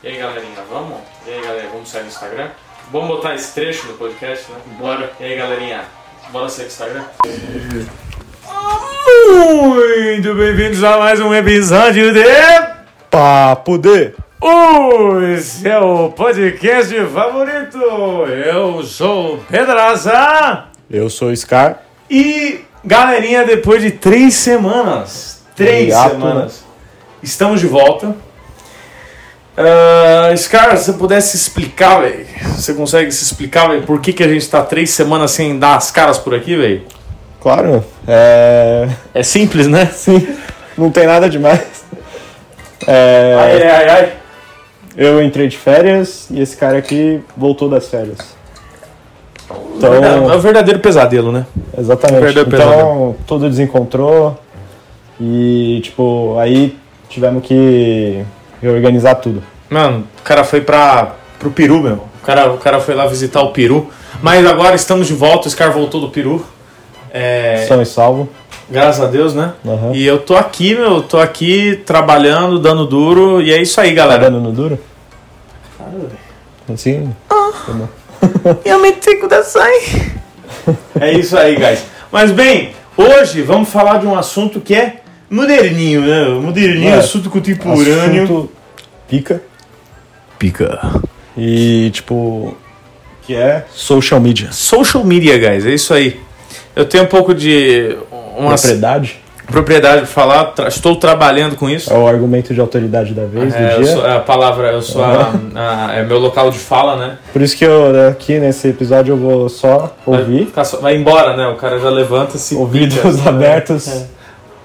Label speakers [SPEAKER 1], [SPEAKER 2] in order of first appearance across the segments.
[SPEAKER 1] E aí, galerinha, vamos? E aí, galera, vamos sair no Instagram? Vamos botar esse trecho no podcast, né? Bora. E aí, galerinha, bora sair no Instagram? Muito bem-vindos a mais um episódio de...
[SPEAKER 2] Papo de.
[SPEAKER 1] O seu podcast favorito. Eu sou o Pedraza.
[SPEAKER 2] Eu sou o Scar.
[SPEAKER 1] E, galerinha, depois de três semanas, três semanas, estamos de volta. Uh, Scar, se você pudesse explicar, velho, você consegue se explicar, velho, por que, que a gente tá três semanas sem dar as caras por aqui, velho?
[SPEAKER 2] Claro, é.
[SPEAKER 1] É simples, né?
[SPEAKER 2] Sim, não tem nada demais. É,
[SPEAKER 1] Ai, ai, ai.
[SPEAKER 2] Eu entrei de férias e esse cara aqui voltou das férias. Então,
[SPEAKER 1] É o verdadeiro pesadelo, né?
[SPEAKER 2] exatamente.
[SPEAKER 1] Perdeu o
[SPEAKER 2] Então, tudo desencontrou e, tipo, aí tivemos que reorganizar tudo.
[SPEAKER 1] Mano, o cara foi pra, pro Peru, meu. O cara, o cara foi lá visitar o Peru. Mas agora estamos de volta, o Scar voltou do Peru. É,
[SPEAKER 2] São e salvo.
[SPEAKER 1] graças a Deus, né?
[SPEAKER 2] Aham.
[SPEAKER 1] E eu tô aqui, meu, tô aqui trabalhando, dando duro, e é isso aí,
[SPEAKER 2] Tá
[SPEAKER 1] galera.
[SPEAKER 2] dando no duro? Assim?
[SPEAKER 1] Eu me tenho da sai. É isso aí, guys. Mas bem, hoje vamos falar de um assunto que é moderninho, né? Moderninho,
[SPEAKER 2] É,
[SPEAKER 1] assunto contemporâneo.
[SPEAKER 2] Assunto pica.
[SPEAKER 1] Pica.
[SPEAKER 2] E, tipo, que é social media.
[SPEAKER 1] Social media, guys, é isso aí. Eu tenho um pouco de uma
[SPEAKER 2] Propriedade
[SPEAKER 1] propriedade de falar, tra- estou trabalhando com isso.
[SPEAKER 2] é o argumento de autoridade da vez
[SPEAKER 1] É,
[SPEAKER 2] do
[SPEAKER 1] eu
[SPEAKER 2] dia.
[SPEAKER 1] sou- é a palavra, eu sou a, a- é meu local de fala, né?
[SPEAKER 2] Por isso que eu, né, aqui nesse episódio eu vou só
[SPEAKER 1] Vai,
[SPEAKER 2] ouvir.
[SPEAKER 1] só- vai embora, né? O cara já levanta-se.
[SPEAKER 2] Ouvidos
[SPEAKER 1] pica.
[SPEAKER 2] abertos,
[SPEAKER 1] É.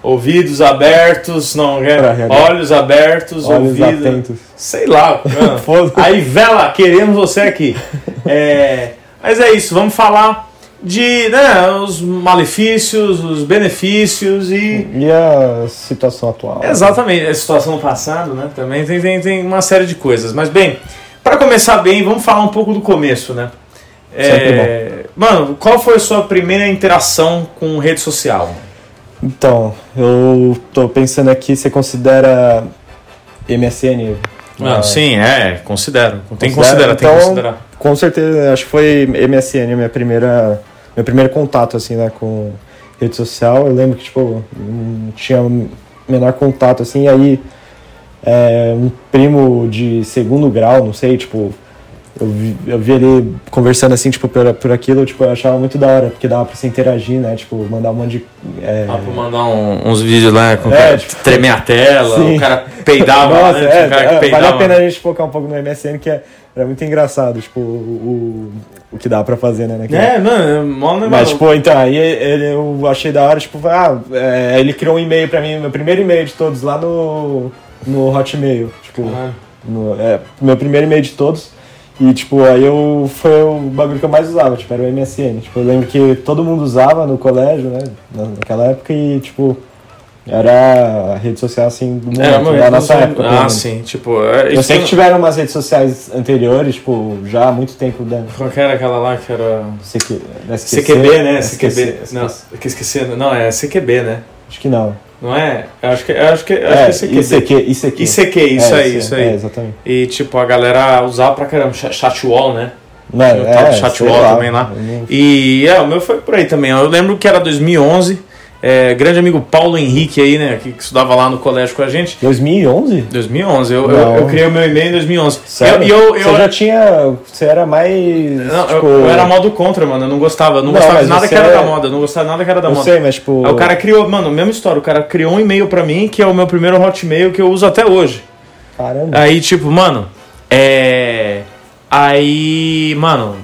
[SPEAKER 1] Ouvidos abertos, não, é? Olhos abertos,
[SPEAKER 2] olhos
[SPEAKER 1] ouvidos.
[SPEAKER 2] atentos.
[SPEAKER 1] Sei lá. Aí, vela, queremos você aqui. É, mas é isso, vamos falar de né, os malefícios, os benefícios e.
[SPEAKER 2] E a situação atual?
[SPEAKER 1] Exatamente, a situação no passado, né? Também tem, tem, tem uma série de coisas. Mas bem, para começar bem, vamos falar um pouco do começo, né?
[SPEAKER 2] Sempre
[SPEAKER 1] Mano, qual foi a sua primeira interação com rede social?
[SPEAKER 2] Então, eu tô pensando aqui, você considera MSN?
[SPEAKER 1] Ah,
[SPEAKER 2] Ah,
[SPEAKER 1] sim, é, considero. Tem que
[SPEAKER 2] Considera?
[SPEAKER 1] considerar, tem que
[SPEAKER 2] Então-
[SPEAKER 1] considerar.
[SPEAKER 2] Com certeza, acho que foi MSN a minha primeira, meu primeiro contato assim, né, com rede social. Eu lembro que tipo não tinha menor contato assim, aí é, um primo de segundo grau, não sei, tipo eu vi, eu vi ele conversando assim, tipo, por, por aquilo, tipo, eu achava muito da hora, porque dava pra você interagir, né? Tipo, mandar um monte de. é,
[SPEAKER 1] Ah, pra mandar um- uns vídeos lá com
[SPEAKER 2] É,
[SPEAKER 1] cara
[SPEAKER 2] tipo-
[SPEAKER 1] tremer a tela,
[SPEAKER 2] Sim.
[SPEAKER 1] o cara peidava,
[SPEAKER 2] Nossa,
[SPEAKER 1] né?
[SPEAKER 2] é,
[SPEAKER 1] cara que
[SPEAKER 2] é, vale
[SPEAKER 1] peidava.
[SPEAKER 2] a pena a gente focar um pouco no MSN, que é, era muito engraçado, tipo, o, o, o que dá pra fazer, né? naquele-
[SPEAKER 1] É, mano, é mó.
[SPEAKER 2] Mas, tipo, então, aí ele, eu achei da hora, tipo, ah, é, ele criou um e-mail pra mim, meu primeiro e-mail de todos, lá no, no Hotmail. Tipo,
[SPEAKER 1] Caralho.
[SPEAKER 2] no- é, meu primeiro e-mail de todos. E, tipo, aí eu, foi o bagulho que eu mais usava, tipo, era o MSN. Tipo, eu lembro que todo mundo usava no colégio, né, na- naquela época, e, tipo, era a rede social, assim, do momento,
[SPEAKER 1] É, mano,
[SPEAKER 2] da nossa época.
[SPEAKER 1] Ah, sim, tipo, é,
[SPEAKER 2] Eu sei que tiveram umas redes sociais anteriores, tipo, já há muito tempo da
[SPEAKER 1] Qual que era aquela lá que era.
[SPEAKER 2] CQ, SQC,
[SPEAKER 1] CQB, né?
[SPEAKER 2] SQC,
[SPEAKER 1] CQB. Não, que esqueci. Não, é CQB, né?
[SPEAKER 2] Acho que não.
[SPEAKER 1] Não é? Eu acho que, eu acho que, eu
[SPEAKER 2] É,
[SPEAKER 1] acho que é.
[SPEAKER 2] ICQ, ICQ.
[SPEAKER 1] ICQ, isso
[SPEAKER 2] É,
[SPEAKER 1] aí, isso aí.
[SPEAKER 2] É, exatamente.
[SPEAKER 1] E tipo, a galera usava pra caramba cha- chatwall, né?
[SPEAKER 2] Não,
[SPEAKER 1] Tinha o tal do
[SPEAKER 2] é,
[SPEAKER 1] chatwall também lá.
[SPEAKER 2] não-
[SPEAKER 1] E é, o meu foi por aí também. Eu lembro que era 2011. É, grande amigo Paulo Henrique aí, né? Que, que estudava lá no colégio com a gente.
[SPEAKER 2] 2011?
[SPEAKER 1] 2011. Eu, eu, eu criei o meu e-mail em 2011.
[SPEAKER 2] Sério?
[SPEAKER 1] Eu, eu, eu,
[SPEAKER 2] Você já tinha... Você era mais...
[SPEAKER 1] não, eu-
[SPEAKER 2] tipo...
[SPEAKER 1] eu era modo contra, mano. Eu não gostava. Eu não,
[SPEAKER 2] Não,
[SPEAKER 1] gostava de nada que era
[SPEAKER 2] é-
[SPEAKER 1] da moda. Eu não gostava de nada que era da
[SPEAKER 2] Eu
[SPEAKER 1] moda.
[SPEAKER 2] sei, mas tipo...
[SPEAKER 1] Aí o cara criou, mano, mesma história. O cara criou um e-mail pra mim, que é o meu primeiro hotmail que eu uso até hoje.
[SPEAKER 2] Caramba.
[SPEAKER 1] Aí, tipo, mano, é. Aí, mano,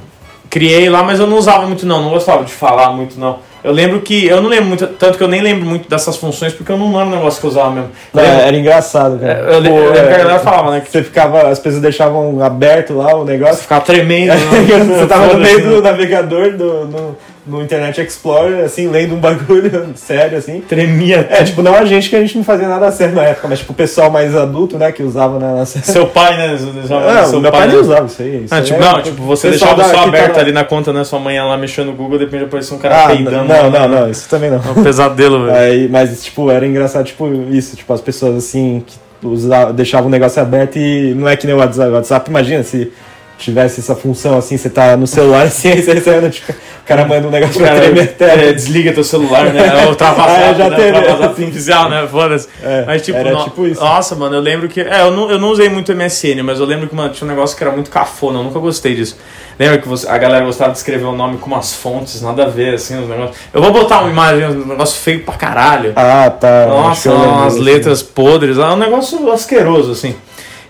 [SPEAKER 1] criei lá, mas eu não usava muito, não. Não gostava de falar muito, não. Eu lembro que. Eu não lembro muito. Tanto que eu nem lembro muito dessas funções, porque eu não lembro o negócio que eu usava mesmo. Eu lembro-
[SPEAKER 2] era engraçado, cara.
[SPEAKER 1] eu, lembro- eu lembro que a galera
[SPEAKER 2] é,
[SPEAKER 1] falava, né? Que
[SPEAKER 2] Você ficava... As pessoas deixavam aberto lá o negócio.
[SPEAKER 1] ficava tremendo. né?
[SPEAKER 2] você tava no meio do navegador, do, no, no Internet Explorer, assim, lendo um bagulho sério, assim.
[SPEAKER 1] Tremia.
[SPEAKER 2] É, tipo, não a gente, que a gente não fazia nada sério na época, mas tipo, o pessoal mais adulto, né, que usava na nossa...
[SPEAKER 1] Seu pai, né? Usava-
[SPEAKER 2] Não,
[SPEAKER 1] seu
[SPEAKER 2] meu pai
[SPEAKER 1] né?
[SPEAKER 2] nem usava isso aí. Isso
[SPEAKER 1] Ah, tipo,
[SPEAKER 2] era-
[SPEAKER 1] não, tipo, você
[SPEAKER 2] pessoal
[SPEAKER 1] deixava
[SPEAKER 2] da-
[SPEAKER 1] só aberto
[SPEAKER 2] tava-
[SPEAKER 1] ali na conta, né? Sua mãe ia lá mexendo no Google, de repente aparecia um cara
[SPEAKER 2] Ah,
[SPEAKER 1] peidando.
[SPEAKER 2] não,
[SPEAKER 1] né?
[SPEAKER 2] não, não, isso também não.
[SPEAKER 1] É um pesadelo, velho.
[SPEAKER 2] Aí, mas, tipo, era engraçado, tipo, isso, tipo, as pessoas, assim, que usava, deixava o negócio aberto e não é que nem o WhatsApp. O WhatsApp, imagina se tivesse essa função assim, você tá no celular assim, aí você recebe, o cara manda um negócio pra tremer até.
[SPEAKER 1] É, desliga teu celular, né? Ou trava
[SPEAKER 2] Ah, já
[SPEAKER 1] né?
[SPEAKER 2] teve.
[SPEAKER 1] Trava artificial, né? Foda-se.
[SPEAKER 2] É,
[SPEAKER 1] Mas tipo, no-
[SPEAKER 2] tipo isso.
[SPEAKER 1] Nossa, mano, eu lembro que. É, eu não, eu não usei muito MSN, mas eu lembro que, mano, tinha um negócio que era muito cafona, eu nunca gostei disso. Lembra que você- a galera gostava de escrever o nome com umas fontes, nada a ver, assim, os negócios. Eu vou botar uma imagem, um negócio feio pra caralho.
[SPEAKER 2] Ah, tá.
[SPEAKER 1] Nossa, umas letras podres, é um negócio asqueroso, assim.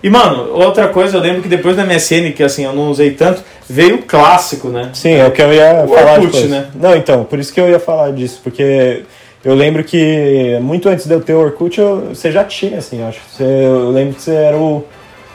[SPEAKER 1] E, mano, outra coisa, eu lembro que depois da MSN, que assim, eu não usei tanto, veio o clássico, né?
[SPEAKER 2] Sim, é o que eu ia
[SPEAKER 1] O
[SPEAKER 2] falar
[SPEAKER 1] Orkut,
[SPEAKER 2] depois.
[SPEAKER 1] né?
[SPEAKER 2] Não, então, por isso que eu ia falar disso, porque eu lembro que muito antes de eu ter o Orkut, eu- você já tinha, assim, eu acho. Você, eu lembro que você era o,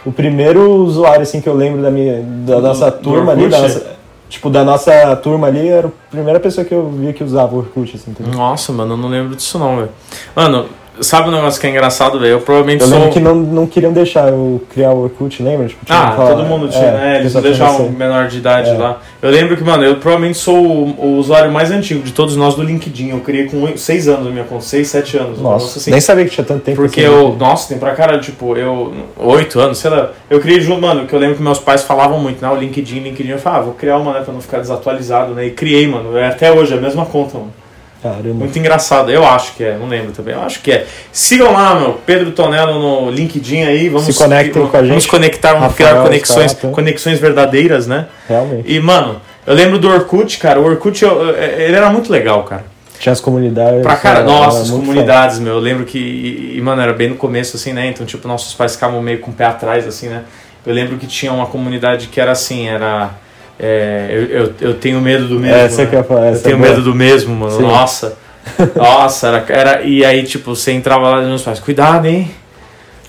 [SPEAKER 2] o primeiro usuário, assim, que eu lembro da minha, da
[SPEAKER 1] Do-
[SPEAKER 2] nossa
[SPEAKER 1] do
[SPEAKER 2] turma ali, da nossa, tipo, da nossa turma ali, era a primeira pessoa que eu via que usava o Orkut, assim, entendeu?
[SPEAKER 1] Nossa, mano, eu não lembro disso não, velho. Mano, sabe um negócio que é engraçado, velho? Eu provavelmente
[SPEAKER 2] Eu
[SPEAKER 1] sou...
[SPEAKER 2] lembro que não, não queriam deixar eu criar o Orkut, lembra? Tipo,
[SPEAKER 1] Ah,
[SPEAKER 2] que falar-
[SPEAKER 1] todo mundo tinha,
[SPEAKER 2] é,
[SPEAKER 1] né? Eles deixavam um
[SPEAKER 2] você.
[SPEAKER 1] menor de idade
[SPEAKER 2] É.
[SPEAKER 1] lá. Eu lembro que, mano, eu provavelmente sou o, o usuário mais antigo de todos nós do LinkedIn. Eu criei com 6 anos a minha conta, 6, 7 anos. um
[SPEAKER 2] Nossa,
[SPEAKER 1] assim.
[SPEAKER 2] nem sabia que tinha tanto tempo
[SPEAKER 1] Porque
[SPEAKER 2] assim.
[SPEAKER 1] eu. Nossa, tem pra caralho, tipo, eu. Oito anos, sei lá. Eu criei junto, mano, que eu lembro que meus pais falavam muito, né? O LinkedIn, LinkedIn. Eu falava, ah, vou criar uma, né? Pra não ficar desatualizado, né? E criei, mano. É até hoje, é a mesma conta, mano.
[SPEAKER 2] Caramba.
[SPEAKER 1] Muito engraçado. Eu acho que é, não lembro também. Eu acho que é. Sigam lá, meu. Pedro Tonello no LinkedIn aí. Vamos
[SPEAKER 2] Se conectem com a gente.
[SPEAKER 1] Vamos conectar, vamos
[SPEAKER 2] Rafael
[SPEAKER 1] criar conexões, conexões verdadeiras, né?
[SPEAKER 2] Realmente.
[SPEAKER 1] E, mano, eu lembro do Orkut, cara. O Orkut, eu- ele era muito legal, cara.
[SPEAKER 2] Tinha as comunidades.
[SPEAKER 1] Pra cara,
[SPEAKER 2] era-
[SPEAKER 1] nossa, as comunidades, meu. Eu lembro que, e, e, mano, era bem no começo, assim, né? Então, tipo, nossos pais ficavam meio com o pé atrás, assim, né? Eu lembro que tinha uma comunidade que era assim, era. É, eu, eu, eu tenho medo do mesmo.
[SPEAKER 2] É, você
[SPEAKER 1] né?
[SPEAKER 2] quer falar.
[SPEAKER 1] Eu
[SPEAKER 2] essa
[SPEAKER 1] tenho
[SPEAKER 2] é boa.
[SPEAKER 1] medo do mesmo, mano.
[SPEAKER 2] Sim.
[SPEAKER 1] Nossa. Nossa, era, era. E aí, tipo, você entrava lá e meus pais, cuidado, hein?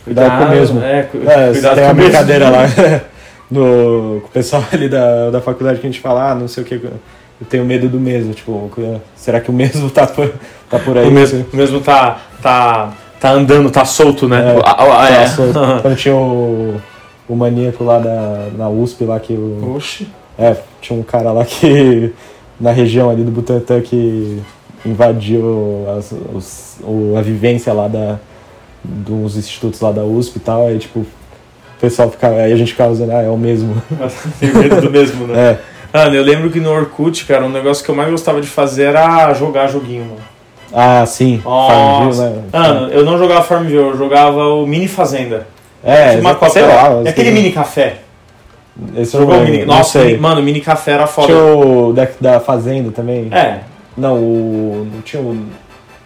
[SPEAKER 2] Cuidado com o mesmo.
[SPEAKER 1] É, cu-
[SPEAKER 2] É,
[SPEAKER 1] cuidado
[SPEAKER 2] tem
[SPEAKER 1] com mesmo.
[SPEAKER 2] brincadeira lá no, com o pessoal ali da, da faculdade que a gente fala, ah, não sei o que, eu tenho medo do mesmo. Tipo, será que o mesmo tá por, tá por aí?
[SPEAKER 1] O mesmo, o mesmo tá, tá, tá andando, tá solto, né?
[SPEAKER 2] É,
[SPEAKER 1] Ah, ah, é.
[SPEAKER 2] Tá solto. Quando tinha o, o maníaco lá da, na USP lá que o,
[SPEAKER 1] Oxi.
[SPEAKER 2] É, tinha um cara lá que na região ali do Butantã que invadiu as- os- o- a vivência lá da, dos institutos lá da USP e tal, aí tipo, o pessoal ficava, aí a gente ficava usando, ah, é o mesmo.
[SPEAKER 1] Tenho medo do mesmo, né?
[SPEAKER 2] É,
[SPEAKER 1] Mano, eu lembro que no Orkut, cara, um negócio que eu mais gostava de fazer era jogar joguinho, mano.
[SPEAKER 2] ah, sim, Farmville, né?
[SPEAKER 1] Mano, eu não jogava Farmville, eu jogava o Mini Fazenda.
[SPEAKER 2] é,
[SPEAKER 1] uma
[SPEAKER 2] exato, sei lá.
[SPEAKER 1] É aquele Mini Café.
[SPEAKER 2] Esse
[SPEAKER 1] Jogou o
[SPEAKER 2] lembro,
[SPEAKER 1] Mini... Nossa, mini- mano, Mini Café era foda.
[SPEAKER 2] Tinha o da, da Fazenda também.
[SPEAKER 1] É.
[SPEAKER 2] Não, o. Não tinha o.